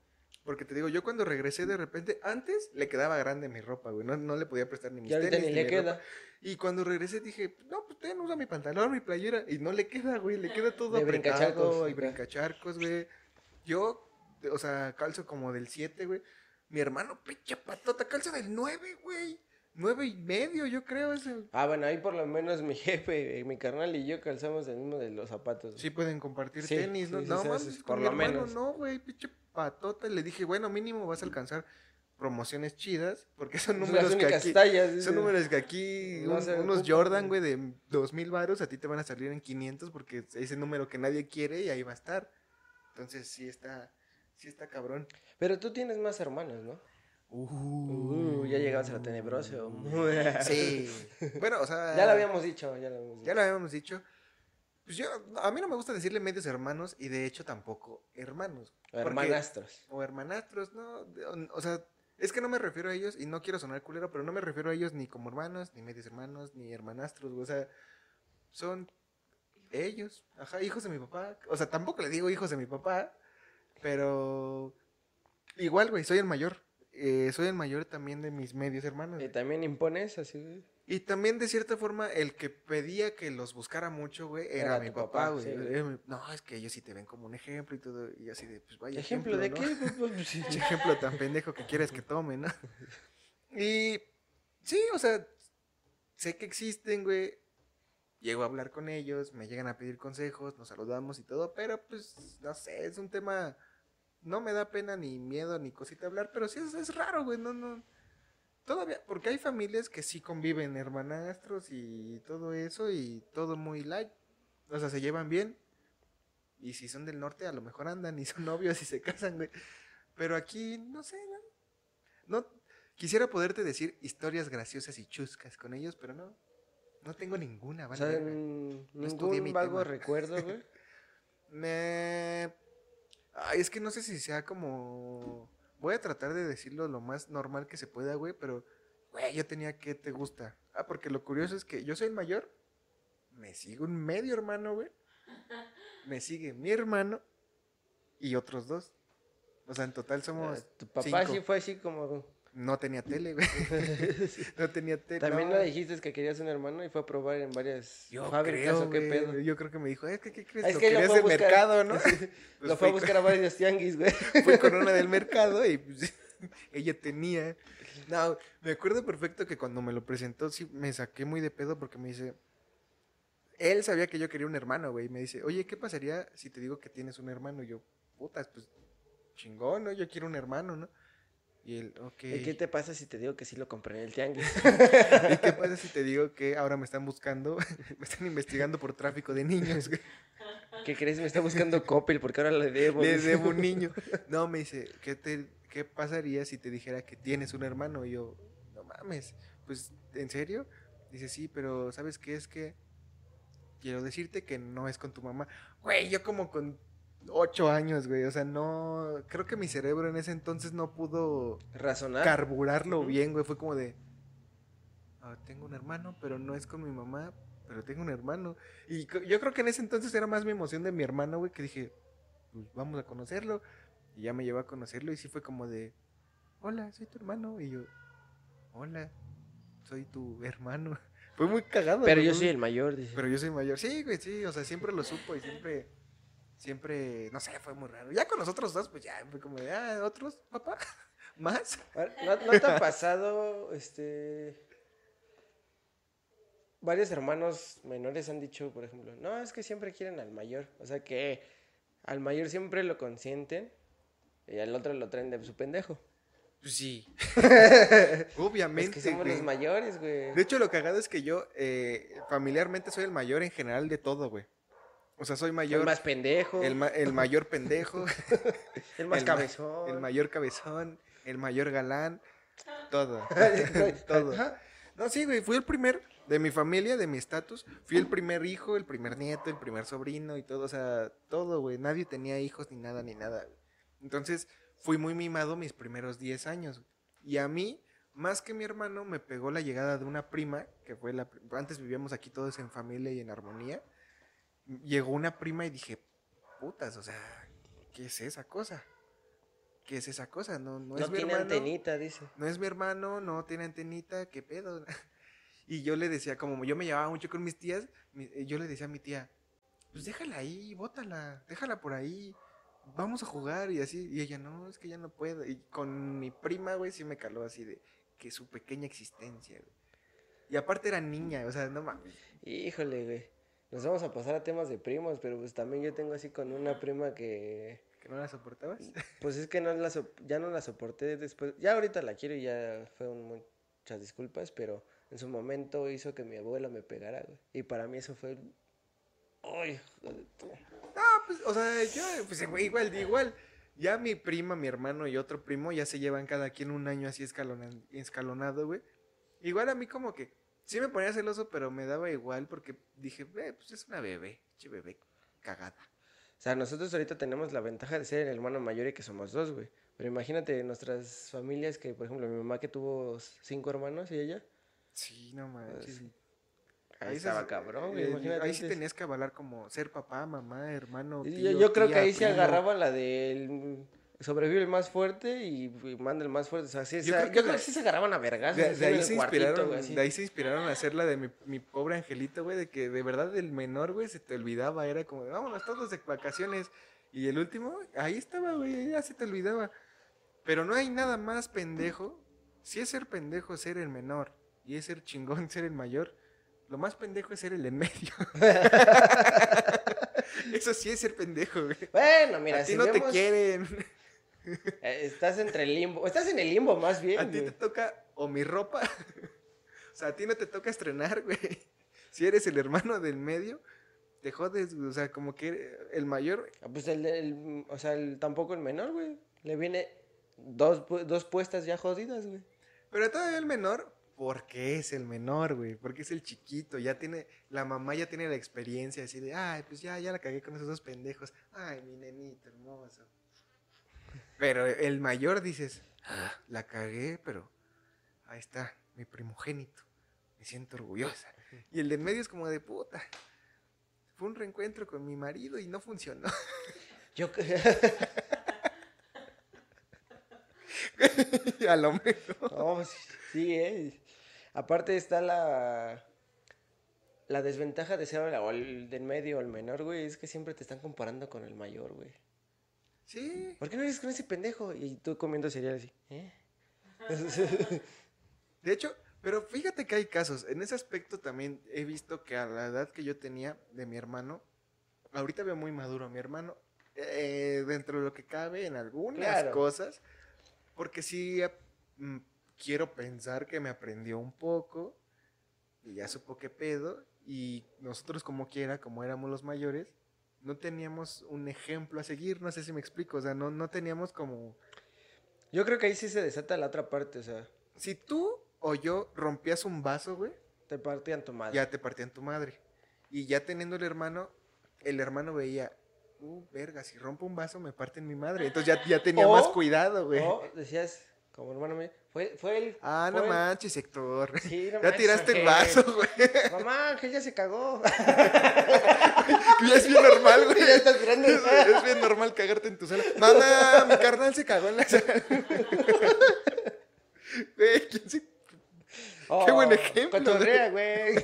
Porque te digo, yo cuando regresé de repente, antes le quedaba grande mi ropa, güey. No, no le podía prestar ni mis Y tenis, ni ni le mi queda. ropa. Y cuando regresé dije, no, pues ten, usa mi pantalón, mi playera. Y no le queda, güey. Le queda todo De apretado brincacharcos, y brincacharcos, güey. Yo, o sea, calzo como del 7, güey. Mi hermano, pinche patota, calza del 9, güey. 9 y medio, yo creo. Ese. Ah, bueno, ahí por lo menos mi jefe, mi carnal y yo calzamos el mismo de los zapatos. Sí pueden compartir Sí, tenis, ¿no? sí, no sí, con por mi lo hermano menos. no, güey, pinche patota. Le dije, bueno, mínimo vas a alcanzar promociones chidas, porque son números las que aquí... tallas. Son números que aquí, No un- se unos Jordan, güey. güey, de dos mil varos, a ti te van a salir en 500 porque es ese número que nadie quiere y ahí va a estar. Entonces sí está, sí está cabrón. Pero tú tienes más hermanos, ¿no? Uh, ya llegamos a lo tenebroso. Sí. Bueno, o sea... Ya lo habíamos dicho, ya lo habíamos dicho. Ya lo habíamos dicho. Pues yo, a mí no me gusta decirle medios hermanos y de hecho tampoco hermanos. O porque- Hermanastros. O hermanastros, ¿no? O, o sea, es que no me refiero a ellos y no quiero sonar culero, pero no me refiero a ellos ni como hermanos, ni medios hermanos, ni hermanastros. O sea, son ellos, ajá, hijos de mi papá. O sea, tampoco le digo hijos de mi papá, pero igual, güey, soy el mayor. Eh, soy el mayor también de mis medios hermanos. Y también impones así. güey. Y también, de cierta forma, el que pedía que los buscara mucho, güey, era, Era mi papá, papá, güey. sí, No, es que ellos sí te ven como un ejemplo y todo. Y así de, pues vaya. ¿Ejemplo de ¿no? qué? Pues, pues, sí. Pinche ejemplo tan pendejo que quieres que tome, ¿no? Y sí, o sea, sé que existen, güey. Llego a hablar con ellos, me llegan a pedir consejos, nos saludamos y todo, pero pues, no sé, es un tema. No me da pena ni miedo ni cosita hablar, pero sí es, es raro, güey, no, no. Todavía, porque hay familias que sí conviven, hermanastros y todo eso, y todo muy light. O sea, se llevan bien. Y si son del norte, a lo mejor andan y son novios y se casan, güey. Pero aquí, no sé, ¿no? No, quisiera poderte decir historias graciosas y chuscas con ellos, pero no. No tengo ninguna, O vale. sea, n- No estudié mi ningún vago tema. recuerdo, güey. Me... Ay, es que no sé si sea como... Voy a tratar de decirlo lo más normal que se pueda, güey, pero... Güey, yo tenía que te gusta. Ah, porque lo curioso es que yo soy el mayor. Me sigue un medio hermano, güey. Me sigue mi hermano y otros dos. O sea, en total somos... Ah, Tu papá cinco. sí fue así como. No tenía tele, güey. no tenía tele. También no. no dijiste que querías un hermano y fue a probar en varias Yo fábricas creo, o qué pedo. Yo creo que me dijo, es que, ¿qué crees? Es Lo que lo querías fue a de buscar. mercado, ¿no? Pues Pues fue a buscar a varios tianguis, güey. fui con una del mercado y pues, ella tenía. No, me acuerdo perfecto que cuando me lo presentó, sí me saqué muy de pedo porque me dice. Él sabía que yo quería un hermano, güey. y Me dice, oye, ¿qué pasaría si te digo que tienes un hermano? Y yo, putas, pues chingón, ¿no? Yo quiero un hermano, ¿no? Y él, ok. ¿Y qué te pasa si te digo que sí lo compré en el tianguis? ¿Y qué pasa si te digo que ahora me están buscando, me están investigando por tráfico de niños? ¿Qué crees? Me está buscando Coppel porque ahora le debo. Le debo un niño. No, me dice, ¿qué, te, ¿qué pasaría si te dijera que tienes un hermano? Y yo, no mames, pues, ¿en serio? Dice, sí, pero ¿sabes qué? Es que quiero decirte que no es con tu mamá. Güey, yo como con ocho años, güey. O sea, no, creo que mi cerebro en ese entonces no pudo Razonar. carburarlo bien, güey. Fue como de, "Ah, tengo un hermano, pero no es con mi mamá, pero tengo un hermano. Y yo creo que en ese entonces era más mi emoción de mi hermano, güey, que dije, pues vamos a conocerlo. Y ya me llevó a conocerlo y sí fue como de, hola, soy tu hermano. Y yo, hola, soy tu hermano. Fue muy cagado. Pero yo soy el mayor, dice. Pero yo soy mayor. Sí, güey, sí. O sea, siempre lo supo y siempre, siempre, no sé, fue muy raro. Ya con los otros dos, pues ya fue como de, ah, ¿otros, papá? ¿Más? ¿No, no te ha pasado, este... Varios hermanos menores han dicho, por ejemplo, no, es que siempre quieren al mayor. O sea que al mayor siempre lo consienten y al otro lo traen de su pendejo. Pues sí. Es Obviamente. que somos güey. los mayores, güey. De hecho, lo cagado es que yo, eh, familiarmente, soy el mayor en general de todo, güey. O sea, soy mayor. El más pendejo, el, ma- el mayor pendejo. el más el ma- cabezón. El mayor cabezón. El mayor galán. Todo. todo. No, sí, güey. Fui el primer de mi familia, de mi estatus. Fui el primer hijo, el primer nieto, el primer sobrino y todo. O sea, todo, güey. Nadie tenía hijos ni nada, ni nada. güey. Entonces, fui muy mimado mis primeros 10 años. güey. Y a mí, más que mi hermano, me pegó la llegada de una prima, que fue la... Antes vivíamos aquí todos en familia y en armonía. Llegó una prima y dije, putas, o sea, ¿qué es esa cosa? ¿qué es esa cosa? No, no, No, es mi tiene hermano. antenita, dice. No es mi hermano, no tiene antenita, ¿qué pedo? Y yo le decía, como yo me llevaba mucho con mis tías, eh, yo le decía a mi tía, pues déjala ahí, bótala, déjala por ahí, vamos a jugar y así. Y ella, no, es que ya no puedo. Y con mi prima, güey, sí me caló así de que su pequeña existencia, güey. Y aparte era niña, o sea, no mames. Híjole, güey. Nos vamos a pasar a temas de primos, pero pues también yo tengo así con una prima que... ¿Que no la soportabas? Pues es que no la sop- ya no la soporté después. Ya ahorita la quiero y ya fue un- muchas disculpas, pero en su momento hizo que mi abuela me pegara, güey. Y para mí eso fue... Ay, tu- Ah, pues, o sea, yo, pues igual, igual. Ya mi prima, mi hermano y otro primo ya se llevan cada quien un año así escalona- escalonado, güey. Igual a mí como que sí me ponía celoso, pero me daba igual porque dije, eh, pues es una bebé, che bebé cagada. O sea, nosotros ahorita tenemos la ventaja de ser el hermano mayor y que somos dos, güey. Pero imagínate nuestras familias que, por ejemplo, mi mamá que tuvo cinco hermanos y ella. Sí, no manches. Ahí Ahí estaba cabrón, güey. eh, imagínate ahí sí tenías que avalar como ser papá, mamá, hermano. Tío, yo, yo creo que ahí se agarraba la del sobrevive el más fuerte y, y manda el más fuerte. O sea, sí, Yo creo creo, que yo creo que sí se agarraban a vergas. De, de ahí se inspiraron, de ahí se inspiraron a hacer la de mi, mi pobre angelito, güey, de que de verdad el menor, güey, se te olvidaba, era como, de, vámonos todos de vacaciones. Y el último, ahí estaba, güey, ya se te olvidaba. Pero no hay nada más pendejo. Si es ser pendejo ser el menor y es ser chingón ser el mayor, lo más pendejo es ser el en medio. Eso sí es ser pendejo, güey. Bueno, mira, a ti si no te quieren. Eh, estás entre el limbo. Estás en el limbo más bien, A ti te toca o mi ropa. o sea, a ti no te toca estrenar, güey. Si eres el hermano del medio, te jodes, güey. O sea, como que el mayor. Ah, Pues el, del- o sea, el- tampoco el menor, güey. Le viene dos, dos puestas ya jodidas, güey. Pero todavía el menor, porque es el menor, güey. Porque es el chiquito. Ya tiene. La mamá ya tiene la experiencia así de, ay, pues ya, ya la cagué con esos dos pendejos. Ay, mi nenito hermoso. Pero el mayor dices, "Ah, la cagué, pero ahí está, mi primogénito. Me siento orgullosa. Y el del medio es como de puta. Fue un reencuentro con mi marido y no funcionó. Yo, A lo mejor. Sí, sí, eh. Aparte está la la desventaja de ser el, o el del medio o el menor, güey, es que siempre te están comparando con el mayor, güey. Sí. ¿Por qué no eres con ese pendejo? Y tú comiendo cereal así, ¿eh? De hecho, pero fíjate que hay casos. En ese aspecto también he visto que a la edad que yo tenía de mi hermano, ahorita veo muy maduro a mi hermano, eh, dentro de lo que cabe en algunas Claro. cosas, porque sí mm, quiero pensar que me aprendió un poco y ya supo qué pedo, y nosotros como quiera, como éramos los mayores, no teníamos un ejemplo a seguir, no sé si me explico, o sea, no, no teníamos como... Yo creo que ahí sí se desata la otra parte, o sea, Si tú o yo rompías un vaso, güey, te partían tu madre. ya te partían tu madre. Y ya teniendo el hermano, el hermano veía, uh, verga, si rompo un vaso me parten mi madre. Entonces ya, ya tenía O- más cuidado, güey. O decías, como hermano mío, fue, fue el... ah, no fue el- manches, Héctor. Sí, no ya manches, tiraste el vaso, güey. Mamá, Ángel ya se cagó. ya es bien normal, güey. Ya estás tirando el- Es, es bien normal cagarte en tu sala. Mamá, mi carnal se cagó en la sala. Güey, ¿quién se Qué buen Oh, ejemplo, Cotorrea, güey.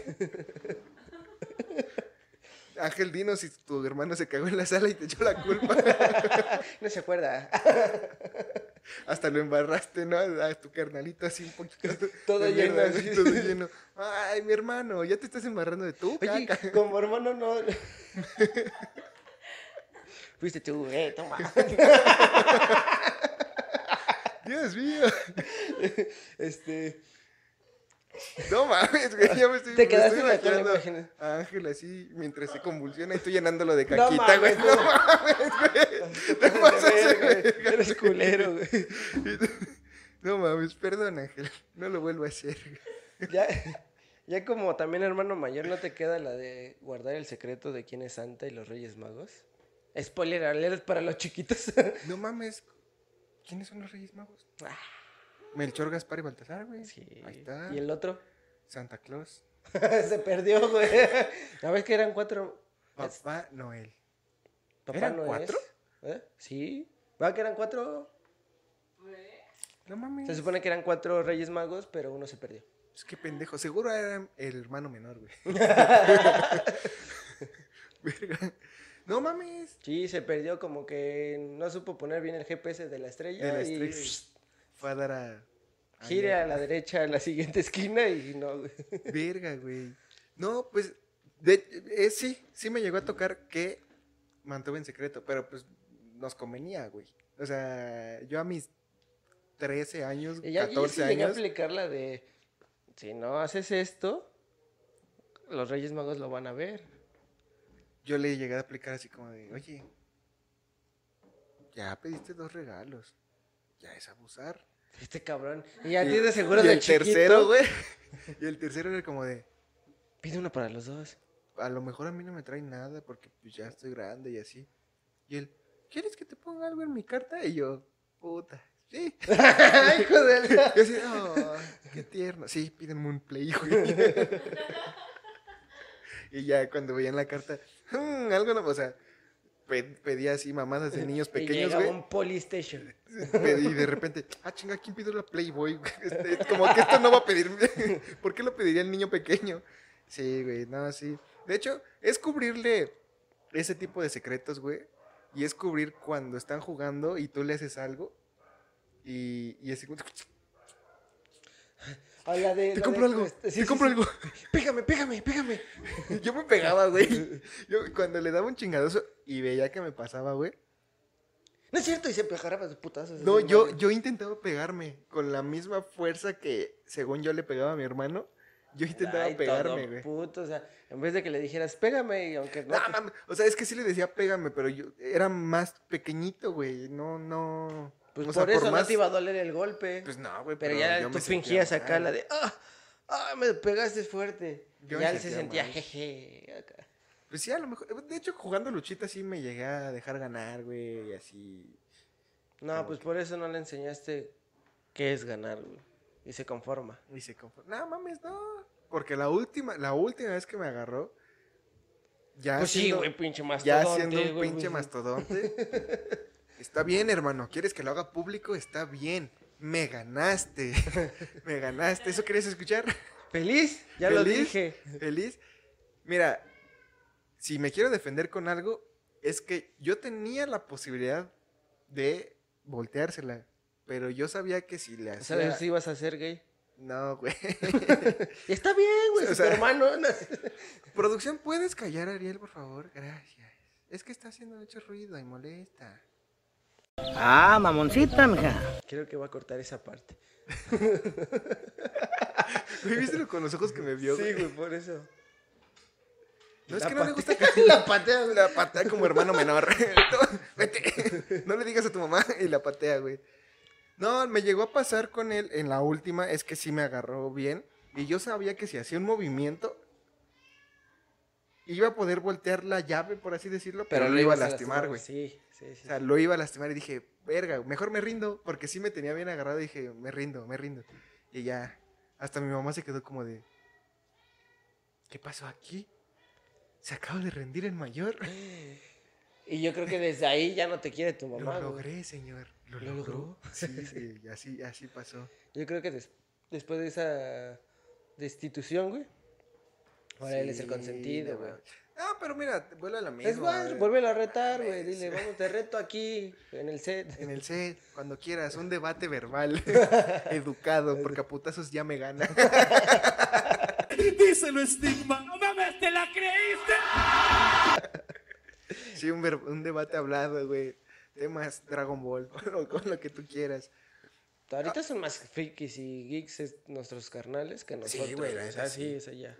Ángel, dinos si tu hermano se cagó en la sala y te echó la culpa. No se acuerda. Hasta lo embarraste, ¿no? A tu carnalito así un poquito. Todo lleno, mierda, así. todo lleno. Ay, mi hermano, ya te estás embarrando de tu Oye, caca. como hermano no. Fuiste tú, eh, toma. Dios mío. Este. No mames, güey, ya me estoy, Te me quedaste estoy con la imaginando a Ángel así mientras se convulsiona y tú llenándolo de No caquita, güey. mames, No no. mames, güey. Te pasas de verga, Eres culero, güey. No mames, perdón, Ángel. No lo vuelvo a hacer. güey. Ya, ya como también hermano mayor, ¿no te queda la de guardar el secreto de quién es Santa y los Reyes Magos? Spoiler alert para los chiquitos. No mames. ¿Quiénes son los Reyes Magos? Melchor, Gaspar y Baltasar, güey. Sí. Ahí está. ¿Y el otro? Santa Claus. Se perdió, güey. ¿No ves que eran cuatro? Papá Noel. Papá ¿Eran Noel. cuatro? ¿Eh? Sí. ¿Va que eran cuatro? No mames. Se supone que eran cuatro Reyes Magos, pero uno se perdió. Es que pendejo. Seguro era el hermano menor, güey. Verga. No mames. Sí, se perdió como que no supo poner bien el GPS de la estrella. De la y estrella. Fue a dar a. gire a la derecha en la siguiente esquina y no. Verga, güey. No, pues. De, eh, sí, sí me llegó a tocar que mantuve en secreto, pero pues nos convenía, güey. O sea, yo a mis 13 años, ya, yo 14 sí llegué a años. aplicar la de, si no haces esto, los Reyes Magos lo van a ver. Yo le llegué a aplicar así como de, oye, ya pediste dos regalos. Ya es abusar. Este cabrón. Y ya tienes seguro y del el tercero, güey. Y el tercero era como de, Pide uno para los dos. a lo mejor a mí no me trae nada porque pues, ya estoy grande y así. Y él, ¿quieres que te ponga algo en mi carta? Y yo, puta, sí. Hijo de la- Yo así, oh, qué tierno. Sí, pídenme un play, güey. y ya cuando veían la carta, "Hmm, algo no, o sea, pedía así mamadas de niños pequeños, güey. un Polystation. Y de repente, ah, chinga, ¿quién pidió la Playboy? Este, como que esto no va a pedir. ¿Por qué lo pediría el niño pequeño? Sí, güey, no, sí. De hecho, es cubrirle ese tipo de secretos, güey. Y es cubrir cuando están jugando y tú le haces algo. Y, y como, Ah, la de- te la compro de- algo, este, sí, te sí, compro sí. algo. Pégame, pégame, pégame. Yo me pegaba, güey. Yo cuando le daba un chingadoso y veía que me pasaba, güey. No es cierto, y se pegará de putazos. No, yo, madre. yo intentaba pegarme con la misma fuerza que según yo le pegaba a mi hermano. Yo intentaba Ay, pegarme, todo güey. puto, o sea, en vez de que le dijeras, pégame, y aunque no. No, te- o sea, es que sí le decía pégame, pero yo era más pequeñito, güey. No, no. Pues o sea, por eso más- no te iba a doler el golpe. Pues no, güey. pero ya yo tú fingías acá la de, ah, ah, me pegaste fuerte. Yo ya él se sentía mal. jeje. acá. Pues sí, a lo mejor. De hecho, jugando luchita sí me llegué a dejar ganar, güey. Y así. No, Como pues que- por eso no le enseñaste qué es ganar, güey. Y se conforma. Y se conformó. No mames, no. Porque la última, la última vez que me agarró. Ya pues sí, güey, pinche Ya mastodonte, siendo un güey, pinche mastodonte. Está bien, hermano. ¿Quieres que lo haga público? Está bien. Me ganaste. Me ganaste. ¿Eso querías escuchar? ¿Feliz? Ya lo ¿Feliz? dije. ¿Feliz? Mira, si me quiero defender con algo, es que yo tenía la posibilidad de volteársela. Pero yo sabía que si le hacía... ¿Sabes si ibas a ser gay? No, güey. Está bien, güey, o sea- hermano. no- Producción, ¿puedes callar a Ariel, por favor? Gracias. Es que está haciendo mucho ruido y molesta. Ah, mamoncita, mija. Creo que va a cortar esa parte. Güey, ¿Viste con los ojos que me vio? Sí, güey? por eso. No es que no le gusta que La patea, güey. la patea como hermano menor. No, Vete. No le digas a tu mamá y la patea, güey. No, me llegó a pasar con él en la última, es que sí me agarró bien. Y yo sabía que si hacía un movimiento, iba a poder voltear la llave, por así decirlo, pero, lo iba a lastimar, güey. Sí, sí, sí. O sea, lo iba a lastimar y dije, verga, mejor me rindo, porque sí me tenía bien agarrado y dije, me rindo, me rindo. Y ya, hasta mi mamá se quedó como de, ¿qué pasó aquí? Se acaba de rendir el mayor. Y yo creo que desde ahí ya no te quiere tu Lo mamá, güey. logré, señor. Lo, ¿Lo logró. logró? Sí, sí, así, así pasó. Yo creo que des- después de esa destitución, güey. Ahora él es el Sí, consentido, güey. Ah, pero mira, vuelve a la misma. Es más, güey. vuélvelo a retar, güey. Dile, vamos, te reto aquí, en el set. En el set, cuando quieras, un debate verbal, educado, porque a putazos ya me gana. Díselo, Stigma. No mames, ¿te la creíste? Sí, un, ver- un debate hablado, güey. Temas Dragon Ball, con lo, con lo que tú quieras. Ahorita son más frikis y geeks es- nuestros carnales que nosotros. güey, la o sea, neta, sí, sí. eso ya.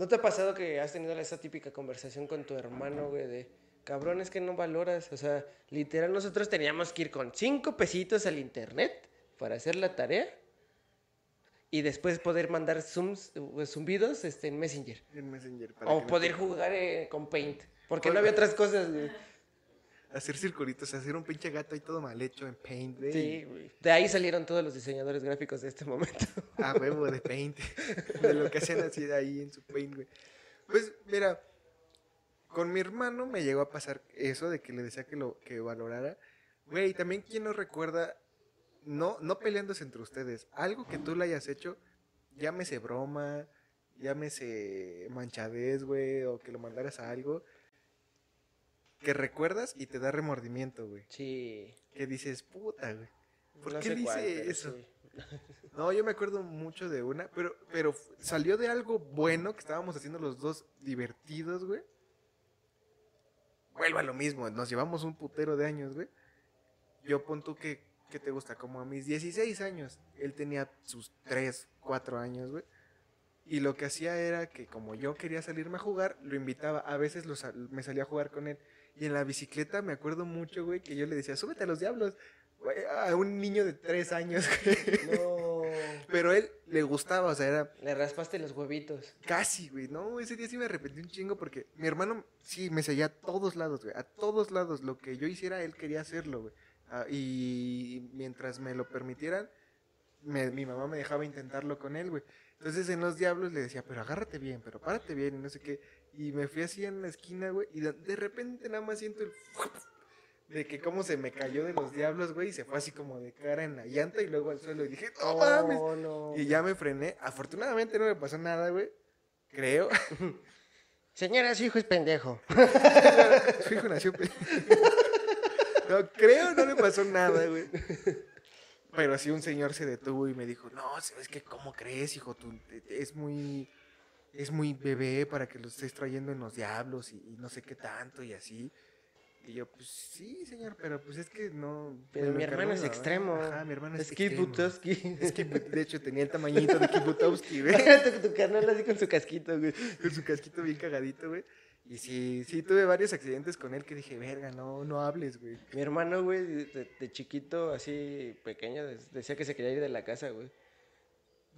¿No te ha pasado que has tenido esa típica conversación con tu hermano, güey, de cabrón, es que no valoras? O sea, literal, nosotros teníamos que ir con cinco pesitos al internet para hacer la tarea y después poder mandar zooms, eh, zumbidos este, en Messenger. En Messenger. para O poder no jugar eh, con Paint. Porque no había otras cosas, güey. Hacer circulitos, hacer un pinche gato ahí todo mal hecho en Paint, güey. Sí, güey. De ahí salieron todos los diseñadores gráficos de este momento. A huevo de Paint. De lo que hacían así de ahí en su Paint, güey. Pues, mira, con mi hermano me llegó a pasar eso de que le decía que lo que valorara. Güey, también quién no recuerda no, no peleándose entre ustedes, algo que tú le hayas hecho, llámese broma, llámese manchadez, güey, o que lo mandaras a algo, que recuerdas y te da remordimiento, güey. Sí. Que dices, puta, güey. ¿Por No qué cuál, pero eso? sí. No, yo me acuerdo mucho de una, pero, pero salió de algo bueno que estábamos haciendo los dos divertidos, güey. Vuelvo a lo mismo, nos llevamos un putero de años, güey. Yo pon tú que, que te gusta, como a mis 16 años, él tenía sus 3, 4 años, güey. Y lo que hacía era que como yo quería salirme a jugar, lo invitaba, a veces lo me salía a jugar con él. Y en la bicicleta me acuerdo mucho, güey, que yo le decía, súbete a los diablos. Güey, A un niño de 3 años, güey. No. Pero él le gustaba, o sea, era Le raspaste los huevitos. casi, güey. No, ese día sí me arrepentí un chingo porque mi hermano sí me seguía a todos lados, güey. A todos lados. Lo que yo hiciera, él quería hacerlo, güey. Ah, y mientras me lo permitieran, me- mi mamá me dejaba intentarlo con él, güey. Entonces en los diablos le decía, pero agárrate bien, pero párate bien y no sé qué. Y me fui así en la esquina, güey. Y de, de repente nada más siento el... De que cómo se me cayó de los diablos, güey. Y se fue así como de cara en la llanta y luego al suelo. Y dije, no mames. No. Y ya me frené. Afortunadamente no me pasó nada, güey. Creo. Señora, su hijo es pendejo. Su hijo nació. pe- No, creo no le pasó nada, güey. Pero sí un señor se detuvo y me dijo, no, ¿sabes qué? ¿Cómo crees, hijo? Tú es muy... Es muy bebé para que lo estés trayendo en los diablos y, y no sé qué tanto y así. Y yo, pues sí, señor, pero pues es que no... Pero mi hermano es extremo. Ajá, mi hermano es, Es extremo. Kiputowski. Es que, de hecho, tenía el tamañito de Kiputowski, güey. tu, tu carnal así con su casquito, güey. con su casquito bien cagadito, güey. Y sí, sí, tuve varios accidentes con él que dije, verga, no, no hables, güey. Mi hermano, güey, de, de chiquito, así pequeño, decía que se quería ir de la casa, güey.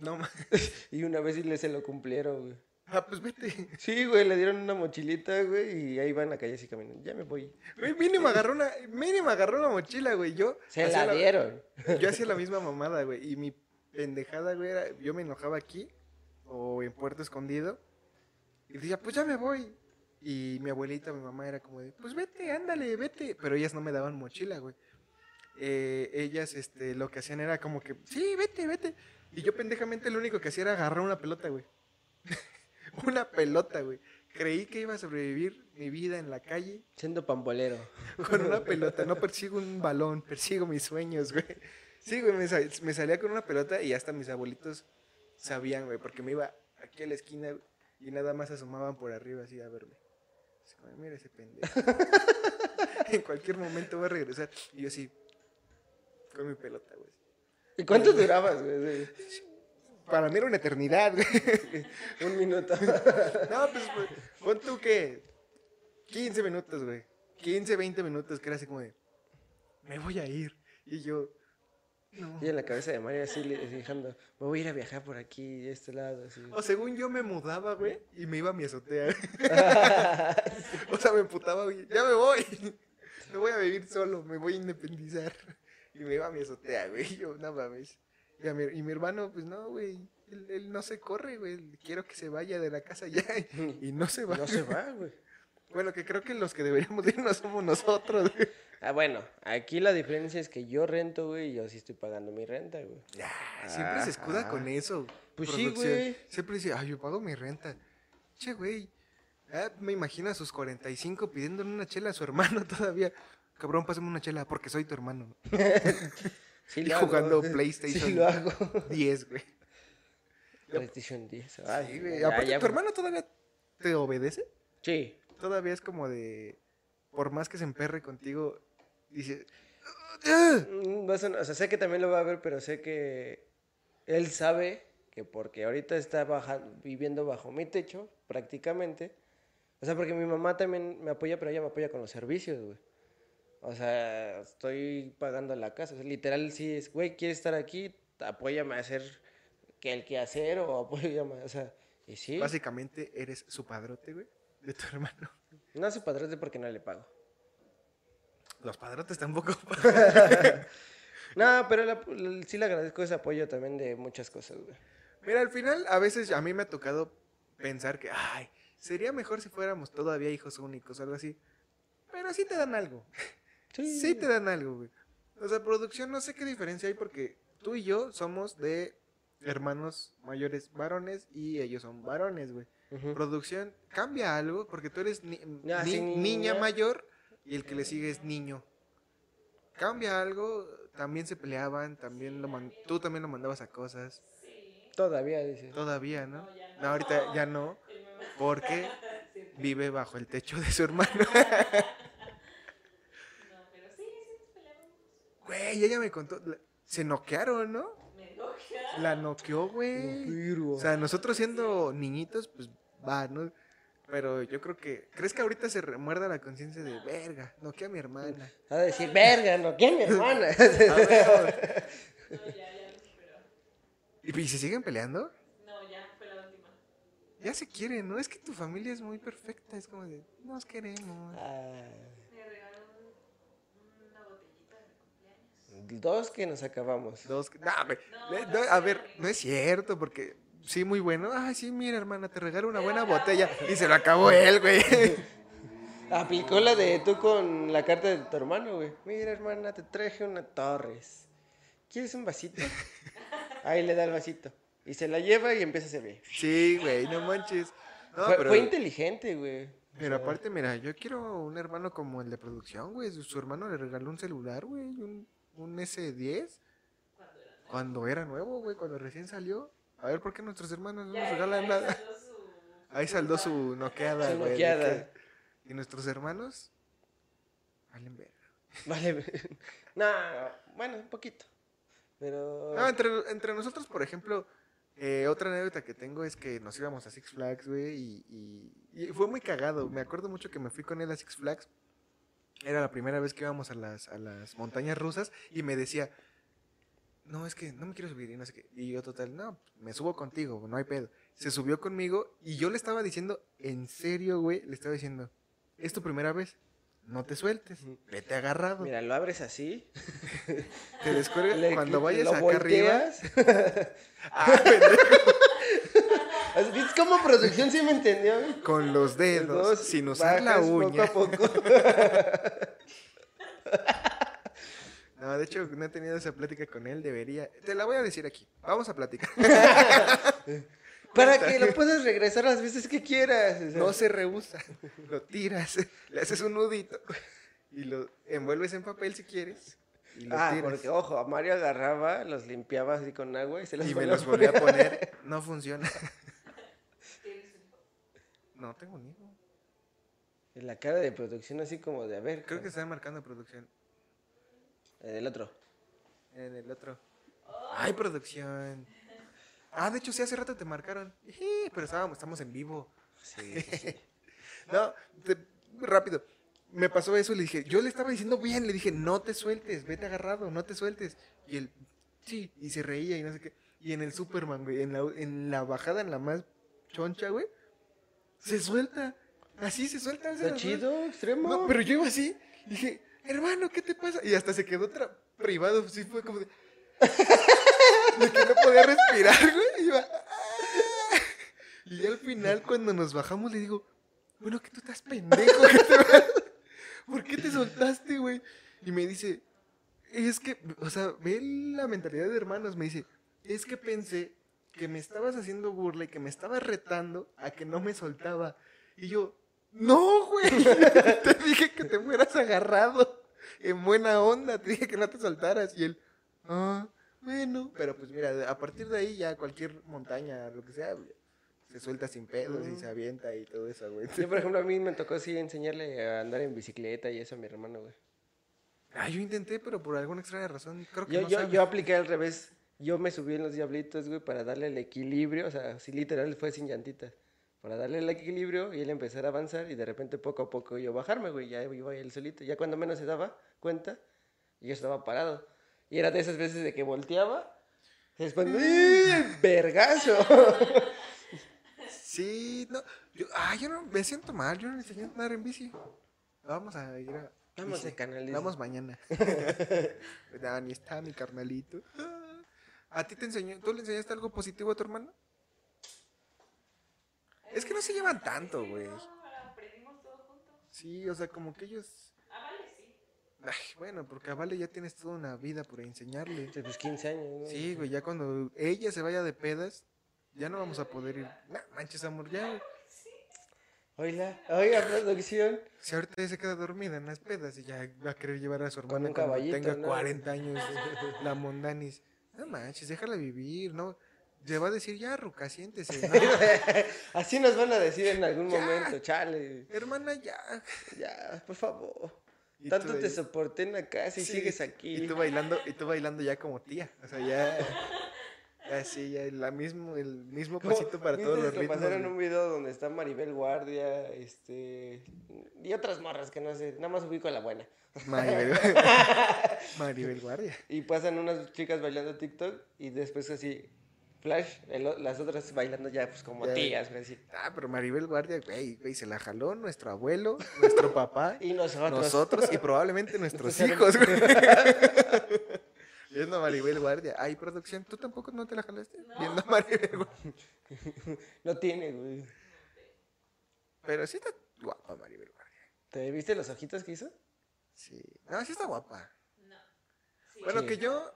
No, Y una vez sí le se lo cumplieron, güey. ah, pues vete. Sí, güey, le dieron una mochilita, güey, y ahí va en la calle así caminando. Ya me voy. Güey, mínimo agarró una, mínimo agarró una mochila, güey. Yo Se la dieron. Yo hacía la misma mamada, güey. Y mi pendejada, güey, era, yo me enojaba aquí o en Puerto Escondido. Y decía, pues ya me voy. Y mi abuelita, mi mamá era como de, pues vete, ándale, vete. Pero ellas no me daban mochila, güey. Eh, ellas, este, lo que hacían era como que, sí, vete, vete. Y yo pendejamente lo único que hacía era agarrar una pelota, güey. una pelota, güey. Creí que iba a sobrevivir mi vida en la calle Siendo pambolero. con una pelota. No persigo un balón, persigo mis sueños, güey. Sí, güey, me, sa- me salía con una pelota y hasta mis abuelitos sabían, güey, porque me iba aquí a la esquina güey, y nada más asomaban por arriba así a verme. Así como, mira ese pendejo. en cualquier momento voy a regresar. Y yo así, con mi pelota, güey. ¿Y cuánto durabas, güey? Para mí era una eternidad, güey. Un minuto. No, pues, güey, pon tú que 15 minutos, güey. 15, 20 minutos, que era así como de, me voy a ir. Y yo, no. Y en la cabeza de Mario así dejando, me voy a ir a viajar por aquí, de este lado, así. O según yo me mudaba, güey, y me iba a mi azotea. o sea, me emputaba, güey, ya me voy. No voy a vivir solo, me voy a independizar. Y me iba a mi azotea, güey. Yo, no mames. Y, a mi, y mi hermano, pues no, güey. Él, él no se corre, güey. Quiero que se vaya de la casa ya. Y no se va. No se va, güey. Bueno, que creo que los que deberíamos ir no somos nosotros, güey. Ah, bueno, aquí la diferencia es que yo rento, güey, y yo sí estoy pagando mi renta, güey. Ya, siempre se escuda Ajá. con eso. Pues sí, producción. güey. Siempre dice, ay, yo pago mi renta. Che, güey. Ah, me imagino a sus 45 pidiéndole una chela a su hermano todavía. Cabrón, pásame una chela porque soy tu hermano. Sí Y lo hago. jugando PlayStation. Sí lo hago. 10, güey. PlayStation 10. Ay, Sí, güey. ya, Aparte, ya, ¿tu hermano todavía te obedece? Sí. Todavía es como de... Por más que se emperre contigo, dice... Mm, o sea, sé que también lo va a ver, pero sé que él sabe que porque ahorita está baja- viviendo bajo mi techo, prácticamente. O sea, porque mi mamá también me apoya, pero ella me apoya con los servicios, güey. O sea, estoy pagando la casa. O sea, literal, sí es, güey, ¿quieres estar aquí? Apóyame a hacer que el quehacer o apóyame, o sea, y sí. Básicamente eres su padrote, güey, de tu hermano. No se padrote porque no le pago. Los padrotes tampoco. No, pero la- la- sí le agradezco ese apoyo también de muchas cosas, güey. Mira, al final, a veces a mí me ha tocado pensar que, ay, sería mejor si fuéramos todavía hijos únicos o algo así. Pero sí te dan algo. Sí te dan algo, güey. O sea, producción, no sé qué diferencia hay porque tú y yo somos de hermanos mayores varones y ellos son varones, güey. Producción, cambia algo porque tú eres ni- Ah, ni- sí, niña niña. mayor y el que le sigue es niño. Cambia algo, también se peleaban, también lo man- tú también lo mandabas a cosas. Todavía, dice. Todavía, ¿no? No, ahorita ya no, porque vive bajo el techo de su hermano. No, pero sí, sí nos peleamos. Güey, ella me contó, se noquearon, ¿no? Me. La noqueó, güey. O sea, nosotros siendo niñitos, pues va, ¿no? Pero yo creo que, ¿crees que ahorita se remuerda la conciencia de, verga, noqueé a mi hermana? Va a decir, verga, no, ¿quién mi hermana? A ver, No, ya, ya ¿Y, y se siguen peleando? No, ya fue la última. Ya se quieren, ¿no? Es que tu familia es muy perfecta, es como de, nos queremos. Ah, Me regaló un- una botellita de cumpleaños. Dos que nos acabamos. Dos, que- no, a ver, no es cierto, porque sí, muy bueno. Ay, sí, mira, hermana, te regalo una buena botella. Y se lo acabó él, güey. Aplicó la de tú con la carta de tu hermano, güey. Mira, hermana, te traje una Torres. ¿Quieres un vasito? Ahí le da el vasito. Y se la lleva y empieza a servir. Sí, güey, no manches. No, fue, pero, fue inteligente, güey. pero aparte, mira, yo quiero un hermano como el de producción, güey. Su, su hermano le regaló un celular, güey, un, un S10. Cuando era nuevo, güey, cuando recién salió. A ver, ¿por qué nuestros hermanos no nos regalan nada? Saldó su- Ahí saldó su noqueada, Su güey. de noqueada. que- Y nuestros hermanos. Valen ver. Vale. no, bueno, un poquito. Pero. No, entre, entre nosotros, por ejemplo, eh, otra anécdota que tengo es que nos íbamos a Six Flags, güey, y, y- y fue muy cagado. Me acuerdo mucho que me fui con él a Six Flags. Era la primera vez que íbamos a las, a las montañas rusas y me decía, no, es que no me quiero subir y no sé qué. Y yo total, no, me subo contigo, no hay pedo. Se subió conmigo y yo le estaba diciendo, en serio, güey, le estaba diciendo, es tu primera vez, no te sueltes, vete agarrado. Mira, lo abres así. te descuelgas cuando vayas acá arriba. volteas. Ah, pendejo. ¿Viste cómo producción sí me entendió? Con los dedos, Los sin usar la uña. Poco a poco. No, de hecho, no he tenido esa plática con él, debería. Te la voy a decir aquí. Vamos a platicar. Para que lo puedas regresar las veces que quieras. o sea. No se rehúsa. Lo tiras, le haces un nudito y lo envuelves en papel si quieres. Y lo Ah, tiras. porque ojo, a Mario agarraba, los limpiaba así con agua y se los Y me volvía los volví a poner. No funciona. No tengo ni hijo. En la cara de producción así como de, a ver, Creo que están marcando producción. en el otro. En el otro. Ay, producción. Ah, de hecho, sí, hace rato te marcaron. Pero estábamos, estamos en vivo. Sí, sí, sí. No, te- rápido. Me pasó eso y le dije, yo le estaba diciendo bien, le dije, no te sueltes, vete agarrado, no te sueltes. Y él, sí, y se reía y no sé qué. Y en el Superman, güey, en la, en la bajada, en la más choncha, güey, se suelta. Así se suelta. Está chido, extremo. no, pero yo iba así, dije, hermano, ¿qué te pasa? Y hasta se quedó privado, sí fue como de... de que no podía respirar, güey. Y, iba, "Ah". Y al final, cuando nos bajamos, le digo, bueno, que tú estás pendejo, ¿qué te ¿por qué te soltaste, güey? Y me dice, es que, o sea, ve la mentalidad de hermanos, me dice, es que pensé que me estabas haciendo burla y que me estabas retando a que no me soltaba. Y yo, no, güey, te dije que te fueras agarrado. En buena onda, te dije que no te soltaras. Y él, ah, bueno. Pero pues mira, a partir de ahí ya cualquier montaña, lo que sea, se suelta sin pedos y se avienta y todo eso, güey. Yo, por ejemplo, a mí me tocó así enseñarle a andar en bicicleta y eso a mi hermano, güey. Ah, yo intenté, pero por alguna extraña razón, creo que Yo, no yo, sabe. yo apliqué al revés. Yo me subí en los diablitos, güey, para darle el equilibrio. O sea, sí, literal fue sin llantitas. Para darle el equilibrio y él empezar a avanzar y de repente poco a poco yo bajarme, güey. Ya iba él solito. Ya cuando menos se daba cuenta, yo estaba parado. Y era de esas veces de que volteaba. Después, ¡eh! ¡vergazo! Sí, no. Yo, ah, yo no me siento mal, yo no enseñé a andar en bici. Vamos a ir a. Vamos de canalizo. Vamos mañana. Dani está mi carnalito. ¿A ti te enseñó? ¿Tú le enseñaste algo positivo a tu hermano? Es que no se llevan tanto, güey. Aprendimos todos juntos. Sí, o sea, como que ellos. Ah, vale, sí. Ay, bueno, porque a Vale ya tienes toda una vida por enseñarle. Pues 15 años, ¿no? Sí, güey, ya cuando ella se vaya de pedas, ya no vamos a poder ir. No manches, amor, ya. güey. Oiga, oiga, producción. Si ahorita ya se queda dormida en las pedas y ya va a querer llevar a su hermana un cuando caballito, tenga ¿no? 40 años, la Mondanis. No manches, déjala vivir, ¿no? Se va a decir, ya, Ruca, siéntese. ¿no? Así nos van a decir en algún Ya. momento, chale. Hermana, ya. Ya, por favor. Tanto te soporté en la casa y Sí, sigues aquí. Y tú bailando, y tú bailando ya como tía. O sea, ya. Así, ya la mismo, el mismo pasito para ¿Viste todos los ritmos. pasaron un video donde está Maribel Guardia, este... Y otras morras que no sé, nada más ubico a la buena. Maribel, Maribel Guardia. Y pasan unas chicas bailando TikTok y después así, flash, el las otras bailando ya pues como Ya. tías, así. Ah, pero Maribel Guardia, güey, güey, se la jaló nuestro abuelo, nuestro papá, Y nosotros. nosotros y probablemente nuestros hijos, güey. Viendo a Maribel Guardia. Ay, producción, ¿tú tampoco no te la jalaste? Viendo a Maribel Guardia. No tiene, güey. Pero sí está guapa Maribel Guardia. ¿Te viste los ojitos que hizo? Sí. No, sí está guapa. No. Sí. Bueno, Sí. que yo...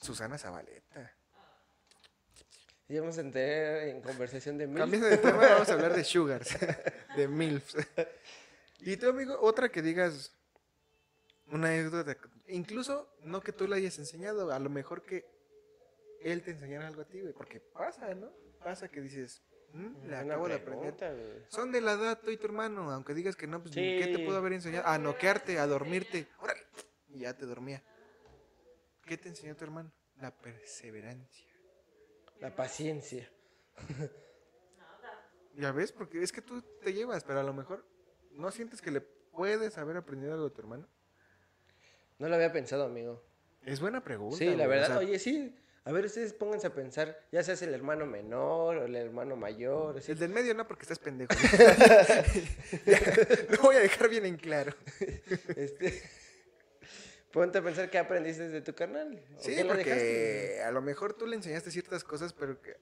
Susana Zabaleta. Y vamos a entrar en conversación de mil. Cambiando de tema, vamos a hablar de sugars, de milfs. Y tú, amigo, otra que digas una anécdota, incluso no que tú le hayas enseñado, a lo mejor que él te enseñara algo a ti, güey, porque pasa, ¿no? Pasa que dices, "Mm, le acabo de aprender. Son de la edad tú y tu hermano, aunque digas que no, pues Sí. ¿qué te pudo haber enseñado? A noquearte, a dormirte, órale, y ya te dormía. ¿Qué te enseñó tu hermano? La perseverancia. La paciencia. Ya ves, porque es que tú te llevas, pero a lo mejor no sientes que le puedes haber aprendido algo a tu hermano. No lo había pensado, amigo. Es buena pregunta. Sí, la güey, o verdad. sea, Oye, sí. A ver, ustedes pónganse a pensar, ya seas el hermano menor o el hermano mayor. así. El del medio no, porque estás pendejo. Lo voy a dejar bien en claro. Este, ponte a pensar qué aprendiste de tu canal. Sí, porque a lo mejor tú le enseñaste ciertas cosas, pero que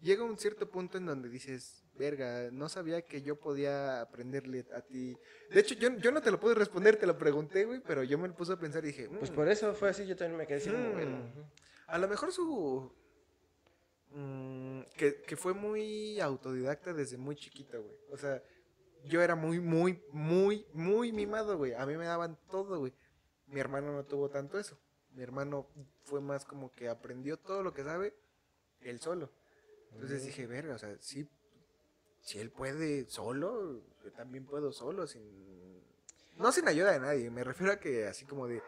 llega un cierto punto en donde dices, verga, no sabía que yo podía aprenderle a ti. De hecho, yo, yo no te lo puedo responder, te lo pregunté, güey, pero yo me lo puse a pensar y dije, Pues "Mm, por eso fue así, yo también me quedé como, Mm. A lo mejor su. mm, que, que fue muy autodidacta desde muy chiquito, güey. O sea, yo era muy, muy, muy, muy mimado, güey. A mí me daban todo, güey. Mi hermano no tuvo tanto eso. Mi hermano fue más como que aprendió todo lo que sabe él solo. Entonces dije, verga, o sea, sí, si él puede solo, yo también puedo solo, sin. No sin ayuda de nadie. Me refiero a que así como de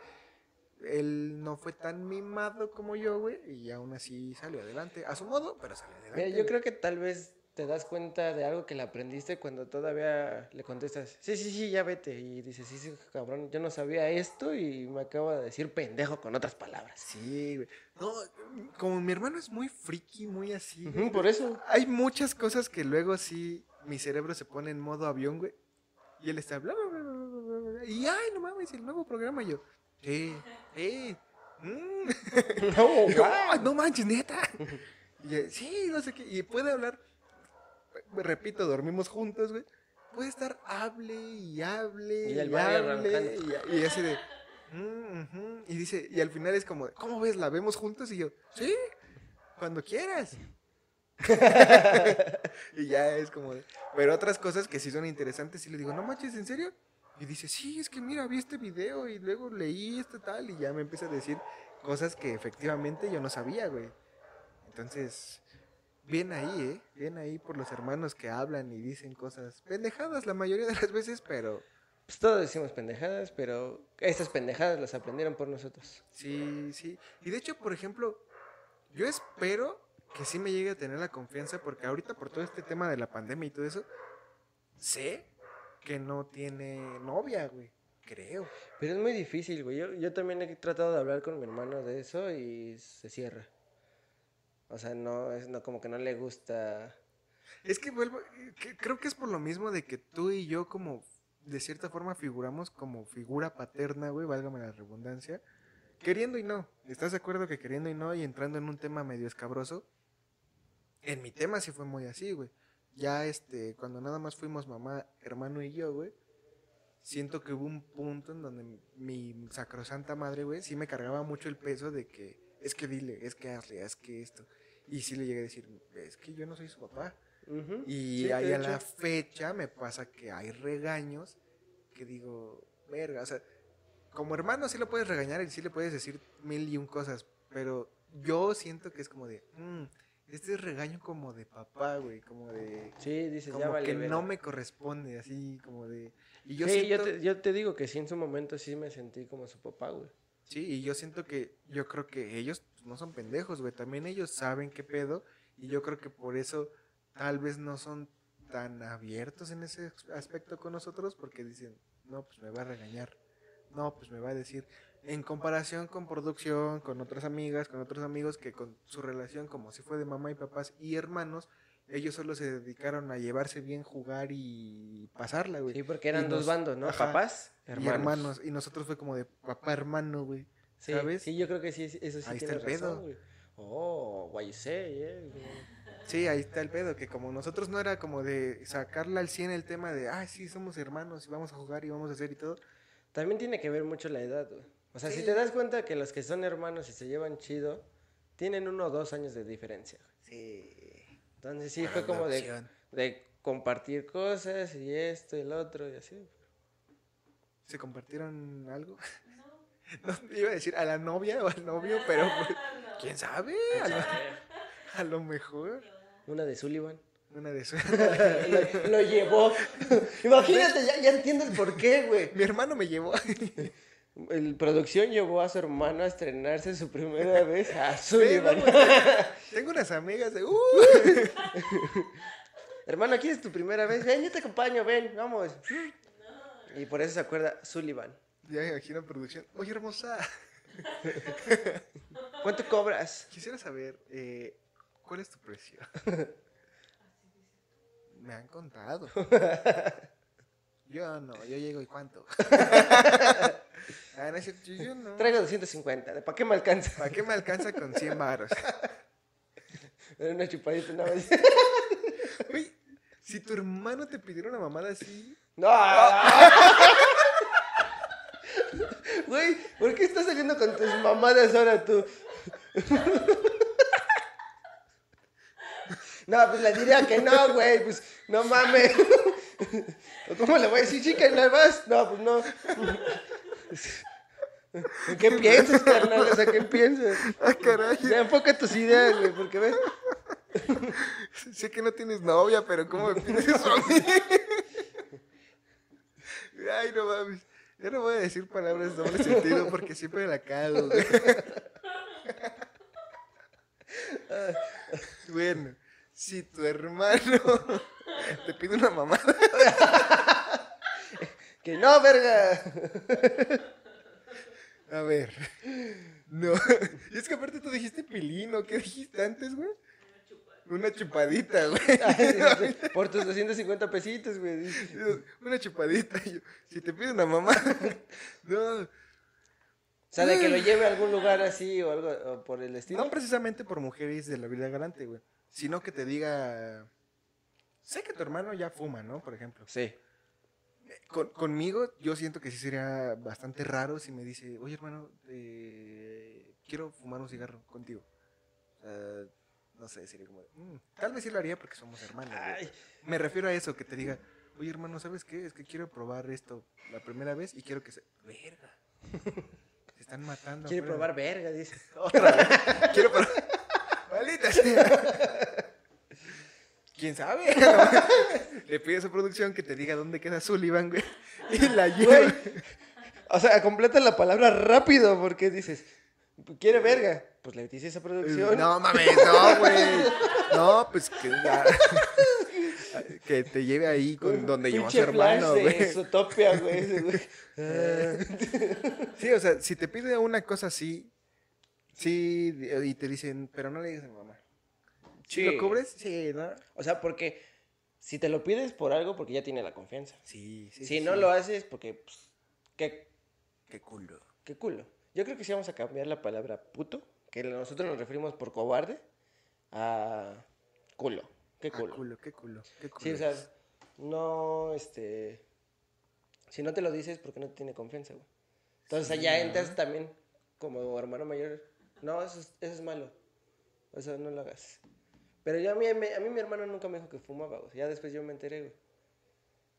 él no fue tan mimado como yo, güey, y aún así salió adelante. A su modo, pero salió adelante. Mira, yo creo que tal vez te das cuenta de algo que le aprendiste cuando todavía le contestas, sí, sí, sí, ya vete. Y dices, sí, sí, cabrón, yo no sabía esto y me acaba de decir pendejo con otras palabras. Sí, güey. No, como mi hermano es muy friki, muy así. Por eso. Hay muchas cosas que luego sí mi cerebro se pone en modo avión, güey. Y él está bla, bla, bla, bla, bla, bla, bla, Y ay, no mames, el nuevo programa. Y yo, eh, eh. mm". No, yo, guau. "Ay, no manches, neta. Y yo, sí, no sé qué. Y puede hablar, repito, dormimos juntos, güey. Puede estar hable y hable Y hable. Y, y así de. "Mm, ujú". Y dice, y al final es como, ¿cómo ves? ¿La vemos juntos? Y yo, sí, cuando quieras. y ya es como, pero otras cosas que sí son interesantes, y le digo, no manches, ¿en serio? Y dice, sí, es que mira, vi este video y luego leí este tal, y ya me empieza a decir cosas que efectivamente yo no sabía, güey. Entonces, bien ahí, ¿eh? Bien ahí por los hermanos que hablan y dicen cosas pendejadas la mayoría de las veces, pero Pues todos decimos pendejadas, pero estas pendejadas las aprendieron por nosotros. sí, sí. Y de hecho, por ejemplo, yo espero que sí me llegue a tener la confianza, porque ahorita por todo este tema de la pandemia y todo eso, sé que no tiene novia, güey. Creo. Pero es muy difícil, güey. Yo, yo también he tratado de hablar con mi hermano de eso y se cierra. O sea, no, es no, como que no le gusta. Es que vuelvo, que- creo que es por lo mismo de que tú y yo como de cierta forma figuramos como figura paterna, güey, válgame la redundancia, queriendo y no. ¿Estás de acuerdo que queriendo y no y entrando en un tema medio escabroso? En mi tema sí fue muy así, güey. Ya este, cuando nada más fuimos mamá, hermano y yo, güey, siento que hubo un punto en donde mi sacrosanta madre, güey, sí me cargaba mucho el peso de que es que dile, es que hazle, es que esto. Y sí le llegué a decir, es que yo no soy su papá. Y Sí, ahí a la fecha me pasa que hay regaños que digo, verga, o sea, como hermano sí lo puedes regañar y sí le puedes decir mil y un cosas, pero yo siento que es como de, "Mm, este es regaño como de papá, güey, como de, Sí, dices, ya como vale. que no me corresponde, así como de, y yo sí, siento, yo, te, yo te digo que sí, en su momento sí me sentí como su papá, güey. Sí, y yo siento que, yo creo que ellos pues, no son pendejos, güey, también ellos saben qué pedo, y yo creo que por eso tal vez no son tan abiertos en ese aspecto con nosotros porque dicen, no, pues me va a regañar, no, pues me va a decir, en comparación con producción, con otras amigas, con otros amigos que con su relación como si fue de mamá y papás y hermanos, ellos solo se dedicaron a llevarse bien, jugar y pasarla, güey. Sí, porque Y eran dos nos- bandos, ¿no? ajá, Papás, y hermanos. hermanos. Y nosotros fue como de papá hermano, güey. Sí, ¿sabes? sí, yo creo que sí, eso sí Ahí está el pedo. razón, güey. Oh, what you say, eh. Sí, ahí está el pedo, que como nosotros no era como de sacarla al 100 el tema de, ah, sí, somos hermanos y vamos a jugar y vamos a hacer y todo. También tiene que ver mucho la edad, güey. O sea, si te das cuenta que los que son hermanos y se llevan chido, tienen uno o dos años de diferencia. Sí. Entonces sí, fue como de, compartir cosas y esto y el otro y así. ¿Se compartieron algo? No, iba a decir a la novia o al novio, pero pues, quién sabe, a lo, a lo mejor. Una de Sullivan. Una de sus... lo, lo llevó. Imagínate, ya, ya entiendo el porqué, güey. Mi hermano me llevó. El producción llevó a su hermano a estrenarse su primera vez a Sullivan. Tengo unas amigas de... "Uh". Hermano, ¿aquí es tu primera vez? Ven, yo te acompaño, ven, vamos. Y por eso se acuerda Sullivan. Ya me imagino producción. Oye, hermosa, ¿Cuánto cobras? quisiera saber, eh, ¿cuál es tu precio? Me han contado. Yo no, yo llego y cuánto. Ah, no yo no. Traigo 250. ¿Para qué me alcanza? ¿Para qué me alcanza con 100 baros? Era una chupadita nada más. Güey, si tu hermano te pidiera una mamada así, ¡No! Güey, ¿por qué estás saliendo con tus mamadas ahora tú? No, pues le diría que no, güey, pues no mames. ¿O ¿Cómo le voy a decir, chica, ¿no vas? No, pues no. ¿En qué piensas, carnal? O sea, ¿qué piensas? ah, caray, Ya enfoca tus ideas, güey, porque ves. sé que no tienes novia, pero ¿cómo me pides eso a mí? Ay, no mames. Ya no voy a decir palabras de doble sentido porque siempre la cago, güey. Bueno, si tu hermano te pide una mamada, Que no, verga. a ver. No. Y es que aparte tú dijiste pilino. ¿Qué dijiste antes, güey? Una chupadita, güey. Por tus 250 pesitos, güey. Una chupadita. Yo, si te pide una mamá. No. O sea, de que lo lleve a algún lugar así o algo o por el estilo. No precisamente por mujeres de la vida galante, güey. Sino que te diga. Sé que tu hermano ya fuma, ¿no? Por ejemplo. Sí. Con- conmigo, yo siento que sí sería bastante raro si me dice, oye, hermano, eh, quiero fumar un cigarro contigo. No sé, sería como, de, "Mm". tal vez sí lo haría porque somos hermanos. Ay. Me refiero a eso, que te diga, oye, hermano, ¿sabes qué? Es que quiero probar esto la primera vez y quiero que se. Verga. Se están matando. Quiere afuera". probar verga, dice. Otra vez. Quiero probar. ¿Quién sabe? Le pides a producción que te diga dónde queda Sullivan, güey. Y la lleva. Güey. O sea, completa la palabra rápido porque dices, quiere verga. Pues le dices esa producción. No mames, no, güey. No, pues que Que te lleve ahí con donde llevó a su hermano, güey. Zootopia, güey. Sí, o sea, si te pide una cosa así, sí, y te dicen, pero no le digas a mi mamá. ¿Sí lo cubres? Sí, ¿no? O sea, porque si te lo pides por algo, porque ya tiene la confianza. Sí, sí. si sí, no lo haces, porque, pues, qué, Qué culo. qué culo. Yo creo que sí vamos a cambiar la palabra puto, que nosotros nos referimos por cobarde, a culo. Qué culo. culo, qué culo, qué culo. Sí, o sea, no, este... Si no te lo dices, porque no te tiene confianza, güey. Entonces allá entras también como hermano mayor. No, eso es, eso es malo. Eso no lo hagas. Pero yo a mí, me- a mí mi hermano nunca me dijo que fumaba, güey. Ya después yo me enteré, güey.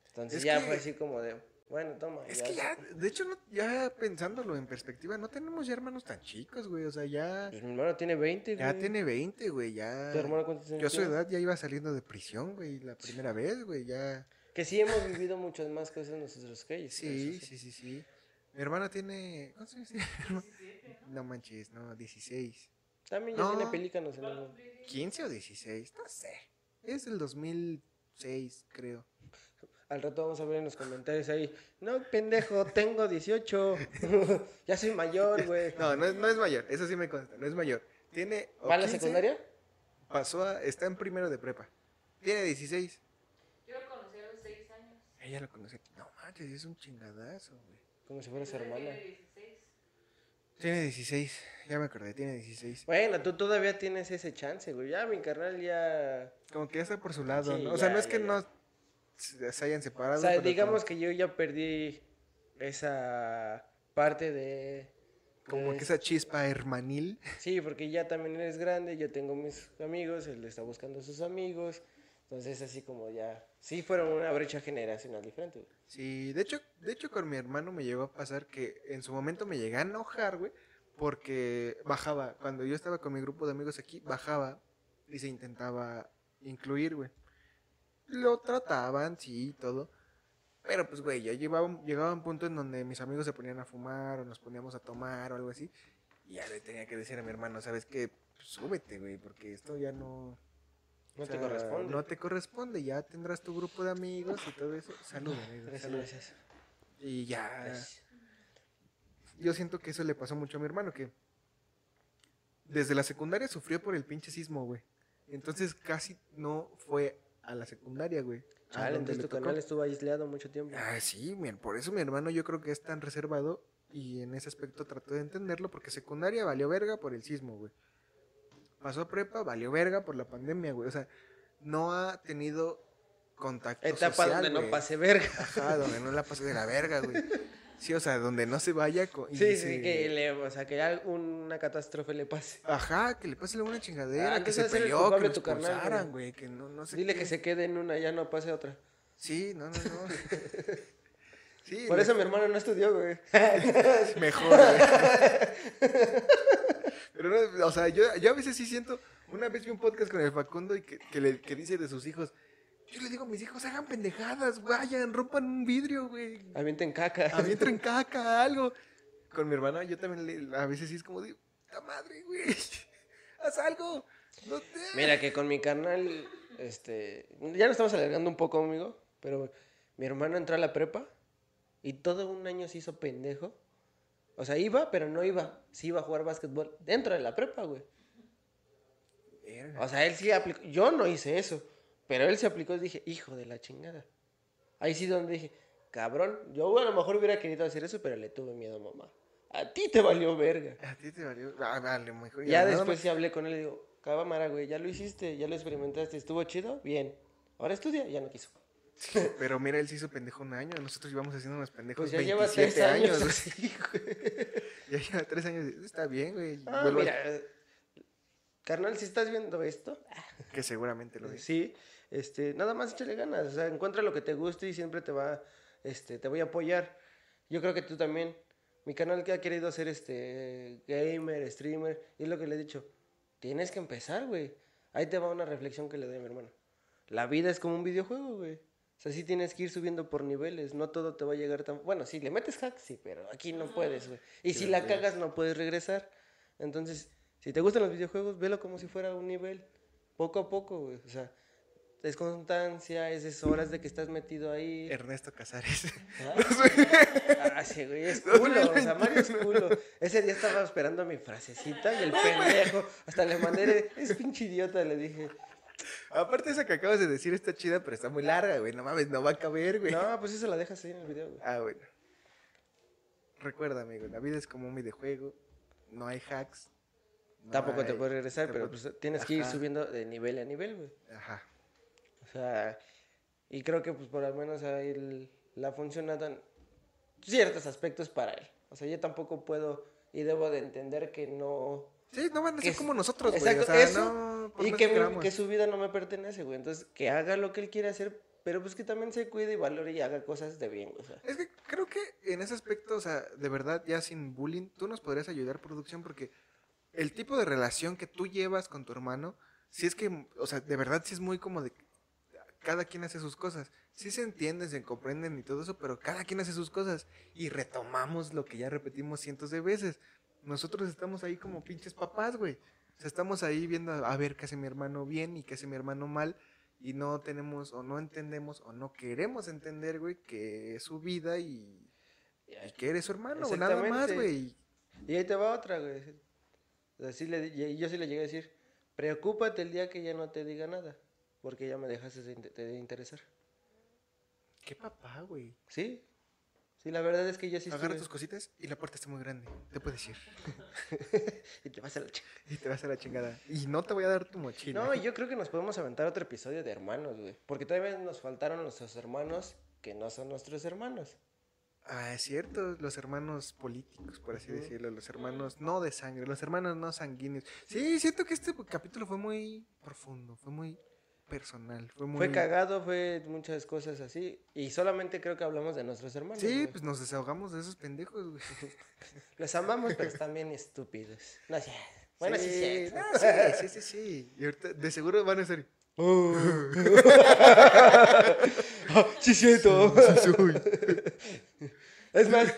Entonces Es ya que- fue así como de, bueno, toma. Es que ya, de hecho, no- ya pensándolo en perspectiva, no tenemos ya hermanos tan chicos, güey. O sea, ya, Pues mi hermano tiene 20, güey. ya tiene 20, güey. Ya. ¿Tu hermano cuántos años Yo a su edad ya iba saliendo de prisión, güey, la primera vez, güey, ya. Que sí hemos vivido muchas más cosas nosotros que ellos. Sí, eso sí, sí, sí. Mi hermano tiene. ¿Cuántos años tiene? No manches, no, 16. También ya No. tiene pelícanos en el... ¿15 o 16? No sé. Es el 2006, creo. Al rato vamos a ver en los comentarios ahí. No, pendejo, tengo 18. ya soy mayor, güey. No, no es, no es mayor, eso sí me consta, no es mayor. Tiene. ¿Va a la 15, secundaria? Pasó a. Está en primero de prepa. Tiene 16. Yo lo conocí a los 6 años. Ella lo conoce. No manches, es un chingadazo, güey. Como si fuera su hermana. Tiene 16. Tiene 16, ya me acordé, tiene 16. Bueno, tú todavía tienes ese chance, güey. Ya mi carnal ya... Como que ya está por su lado, Sí, ¿no? O sea, no es que ya. no se se hayan O separado. sea, pero digamos como, que yo ya perdí esa parte de... como de- que esa chispa hermanil. Sí, porque ya también eres grande, yo tengo mis amigos, él está buscando a sus amigos. Entonces, así como ya... Sí, fueron una brecha generacional diferente, güey. Sí, de hecho, de hecho con mi hermano me llegó a pasar que en su momento me llegué a enojar, güey, porque bajaba, cuando yo estaba con mi grupo de amigos aquí, bajaba y se intentaba incluir, güey. Lo trataban, sí, todo. Pero pues, güey, ya llevaba, llegaba un punto en donde mis amigos se ponían a fumar o nos poníamos a tomar o algo así. Y ya le tenía que decir a mi hermano, ¿sabes qué? Pues, súbete, güey, porque esto ya no... No o te corresponde. No te corresponde, ya tendrás tu grupo de amigos y todo eso. Salud, amigo. Gracias, salud. gracias. Y ya. Gracias. Yo siento que eso le pasó mucho a mi hermano, que desde la secundaria sufrió por el pinche sismo, güey. Entonces casi no fue a la secundaria, güey. Chale, entonces tu canal estuvo aislado mucho tiempo. Ah, sí, mi- por eso mi hermano yo creo que es tan reservado y en ese aspecto trató de entenderlo porque secundaria valió verga por el sismo, güey. Pasó prepa, valió verga por la pandemia, güey. O sea, no ha tenido contacto Etapa social, donde no güey. pase verga. Ajá, donde no la pase de la verga, güey. Sí, o sea, donde no se vaya co- y Sí, se- sí, que, le, o sea, que ya una catástrofe le pase. Ajá, que le pase alguna chingadera, Ah, que se peleó, que lo carnal, güey. que no, no sé Dile qué. que se quede en una, ya no pase otra. Sí, no, no, no. Sí, Por eso mi hermano no estudió, güey. mejor, güey. Pero no, o sea, yo, yo a veces sí siento, una vez vi un podcast con el Facundo y que, que, le, que dice de sus hijos, yo le digo a mis hijos, hagan pendejadas, vayan, rompan un vidrio, güey, Avienten caca. avienten caca, algo. Con mi hermana yo también le- a veces sí es como de, ¡la madre, güey! ¡Haz algo! No te... Mira que con mi carnal, este, ya nos estamos alargando un poco, amigo, pero mi hermano entró a la prepa y todo un año se hizo pendejo. O sea, iba, pero no iba. Sí iba a jugar básquetbol dentro de la prepa, güey. O sea, él sí aplicó. Yo no hice eso, pero él se aplicó y dije, hijo de la chingada. Ahí sí donde dije, cabrón, yo a lo mejor hubiera querido hacer eso, pero le tuve miedo a mamá. A ti te valió verga. A ti te valió. Ah, vale, mejor. Ya después sí hablé con él y digo, cámara, güey, ya lo hiciste, ya lo experimentaste, estuvo chido, bien. Ahora estudia, ya no quiso. Pero mira, él se hizo pendejo un año. Nosotros llevamos haciendo unos pendejos Pues ya 27 lleva años. así, güey. Ya lleva tres años. Está bien, güey. Ah, Vuelvo a- mira, eh, carnal, si estás viendo esto, Que seguramente lo es. sí, este, nada más échale ganas, o sea, encuentra lo que te guste y siempre te va, este, te voy a apoyar. Yo creo que tú también. Mi canal que ha querido ser este gamer, streamer, y es lo que le he dicho. Tienes que empezar, güey. Ahí te va una reflexión que le doy a mi hermano. La vida es como un videojuego, güey. O sea, sí tienes que ir subiendo por niveles. No todo te va a llegar tan... Bueno, si le metes hack, sí, pero aquí no puedes, güey. Y si la cagas, no puedes regresar. Entonces, si te gustan los videojuegos, velo como si fuera un nivel. Poco a poco, güey. O sea, es constancia, es, es horas de que estás metido ahí. Ernesto Casares. Ah, sí, güey, es culo, o sea, Mario es culo. Ese día estaba esperando mi frasecita y el pendejo, hasta le mandé, es pinche idiota, le dije. Aparte, esa que acabas de decir está chida, pero está muy larga, güey. No mames, no va a caber, güey. No, pues eso la dejas ahí en el video, güey. Ah, bueno. Recuerda, amigo, la vida es como un videojuego. No hay hacks. no Tampoco te puedes regresar, te pero pu- pues tienes que ir subiendo de nivel a nivel, güey. Ajá. O sea, y creo que pues por lo menos ahí el- la funcionada ciertos aspectos para él. O sea, yo tampoco puedo y debo de entender que no... Sí, no van a ser como nosotros, güey. Exacto, O sea, eso, no, y que, mi- queramos. que su vida no me pertenece, güey. Entonces, que haga lo que él quiere hacer, pero pues que también se cuide y valore y haga cosas de bien. O sea, Es que creo que en ese aspecto, o sea, de verdad, ya sin bullying, tú nos podrías ayudar, producción, porque el tipo de relación que tú llevas con tu hermano, si es que, o sea, de verdad sí es muy como de cada quien hace sus cosas. Sí se entienden, se comprenden y todo eso, pero cada quien hace sus cosas. Y retomamos lo que ya repetimos cientos de veces. Nosotros estamos ahí como pinches papás, güey. O sea, estamos ahí viendo a ver qué hace mi hermano bien y qué hace mi hermano mal. Y no tenemos o no entendemos o no queremos entender, güey, que es su vida y, y que eres su hermano, güey, nada más, güey. Y ahí te va otra, güey. O sea, sí le, yo sí le llegué a decir, preocúpate el día que ya no te diga nada, porque ya me dejaste de, de interesar. Qué papá, güey. ¿Sí? Sí, la verdad es que yo sí Agarra estuve- tus cositas y la puerta está muy grande. Te puedes ir. y te vas a la ch- Y te vas a la chingada. Y no te voy a dar tu mochila. No, yo creo que nos podemos aventar otro episodio de hermanos, güey. Porque todavía nos faltaron nuestros hermanos que no son nuestros hermanos. Ah, es cierto, los hermanos políticos, por así decirlo, los hermanos no de sangre, los hermanos no sanguíneos. Sí, siento que este capítulo fue muy profundo, fue muy personal, fue muy... Fue cagado, fue muchas cosas así. Y solamente creo que hablamos de nuestros hermanos. Sí, pues nos desahogamos de esos pendejos, güey. Los amamos, pero están bien estúpidos. No sé. Bueno, sí, sí. no, sí, sí, sí, sí. Y ahorita de seguro van a ser... sí, siento. Sí, soy. Es más,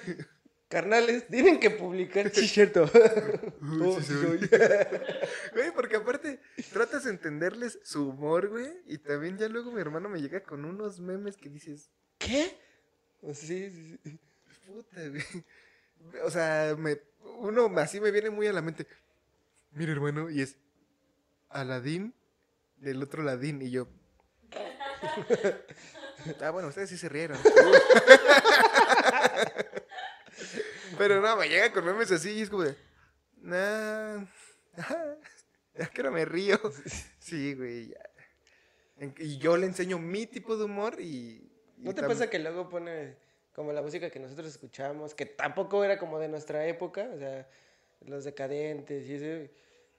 carnales, tienen que publicar. Sí, cierto. Oh, sí soy. Güey, porque aparte tratas de entenderles su humor, güey. Y también ya luego mi hermano me llega con unos memes que dices, ¿Qué? Sí, sí, sí. puta, güey. O sea, me, uno así me viene muy a la mente. Mira, hermano, y es Aladín del otro Aladín. Y yo. ah, bueno, ustedes sí se rieron. Pero no, me llega con memes así y es como de. Nah. Ya que no me río. Sí, güey. Y yo le enseño mi tipo de humor y. ¿No y te tam- pasa que luego pone como la música que nosotros escuchamos, que tampoco era como de nuestra época, o sea, los decadentes y eso,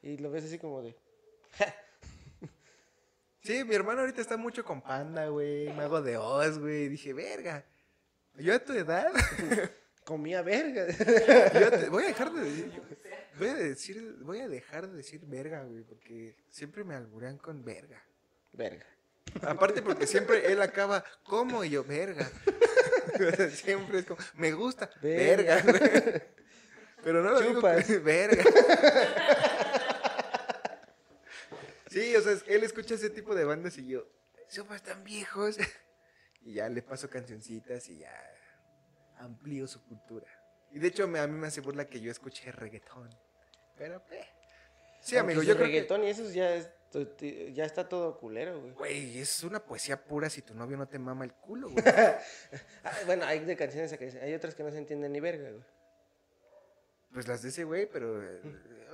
y lo ves así como de... Sí, mi hermano ahorita está mucho con Panda, güey. Mago de Oz, güey. Dije, verga. Yo a tu edad. Comía verga. yo voy a dejar de decir. Voy a decir. Voy a dejar de decir verga, güey. Porque siempre me alburean con verga. verga. Aparte porque siempre él acaba como y yo, verga. Siempre es como, me gusta, Verga. verga. Pero no lo digo Chupas. que- verga. Sí, o sea, él escucha ese tipo de bandas y yo, somos tan viejos. Y ya le paso cancioncitas y ya amplío su cultura. Y de hecho me- a mí me hace burla que yo escuche reggaetón. Pero, eh. Sí, Aunque amigo, su yo creo que... reggaetón y eso ya, es, ya está todo culero, güey. Güey, es una poesía pura si tu novio no te mama el culo, güey. Ah, bueno, hay de canciones que hay otras que no se entienden ni verga, güey. Pues las de ese güey, pero eh,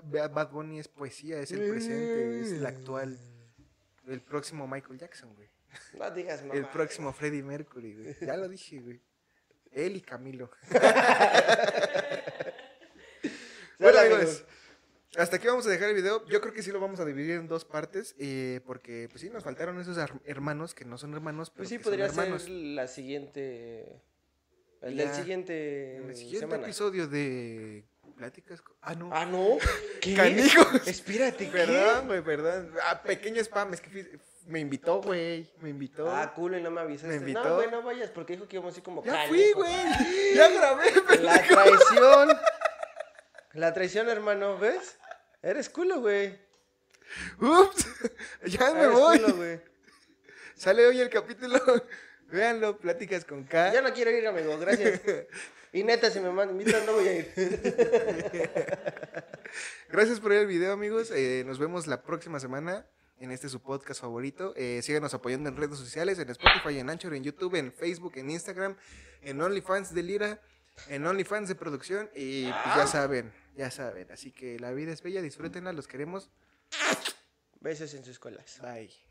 Bad Bunny es poesía, es el presente, es el actual. El próximo Michael Jackson, güey. No digas mamá. El próximo Freddie Mercury, güey. Ya lo dije, güey. Él y Camilo. bueno, amigos. Hasta aquí vamos a dejar el video. Yo creo que sí lo vamos a dividir en dos partes. eh, porque, pues sí, nos faltaron esos hermanos que no son hermanos, pero Pues sí, que son podría hermanos. ser la siguiente... El del siguiente En el siguiente semana. episodio de Pláticas. Ah, no. Ah, ¿no? ¿Qué? Canijo. Espérate, ¿qué? Perdón, güey, perdón. Ah, pequeño spam, es que me invitó, güey. Me invitó. Ah, culo, y no me avisaste. Me invitó. No, güey, no vayas, porque dijo que íbamos así como ya fui, güey. Ya grabé, La pendejo. traición. La traición, hermano, ¿ves? Eres culo, güey. Ups. Ya me Eres voy. culo, güey. Sale hoy el capítulo. Véanlo, pláticas con K. Ya no quiero ir, amigo, gracias. Y neta, si me mandan invitan, no voy a ir. Gracias por ver el video, amigos. Eh, nos vemos la próxima semana en este su podcast favorito. Eh, síganos apoyando en redes sociales, en Spotify, en Anchor, en YouTube, en Facebook, en Instagram, en OnlyFans de Lira, en OnlyFans de producción. Y pues ya saben, ya saben. Así que la vida es bella, disfrútenla, los queremos. Besos en sus colas. Bye.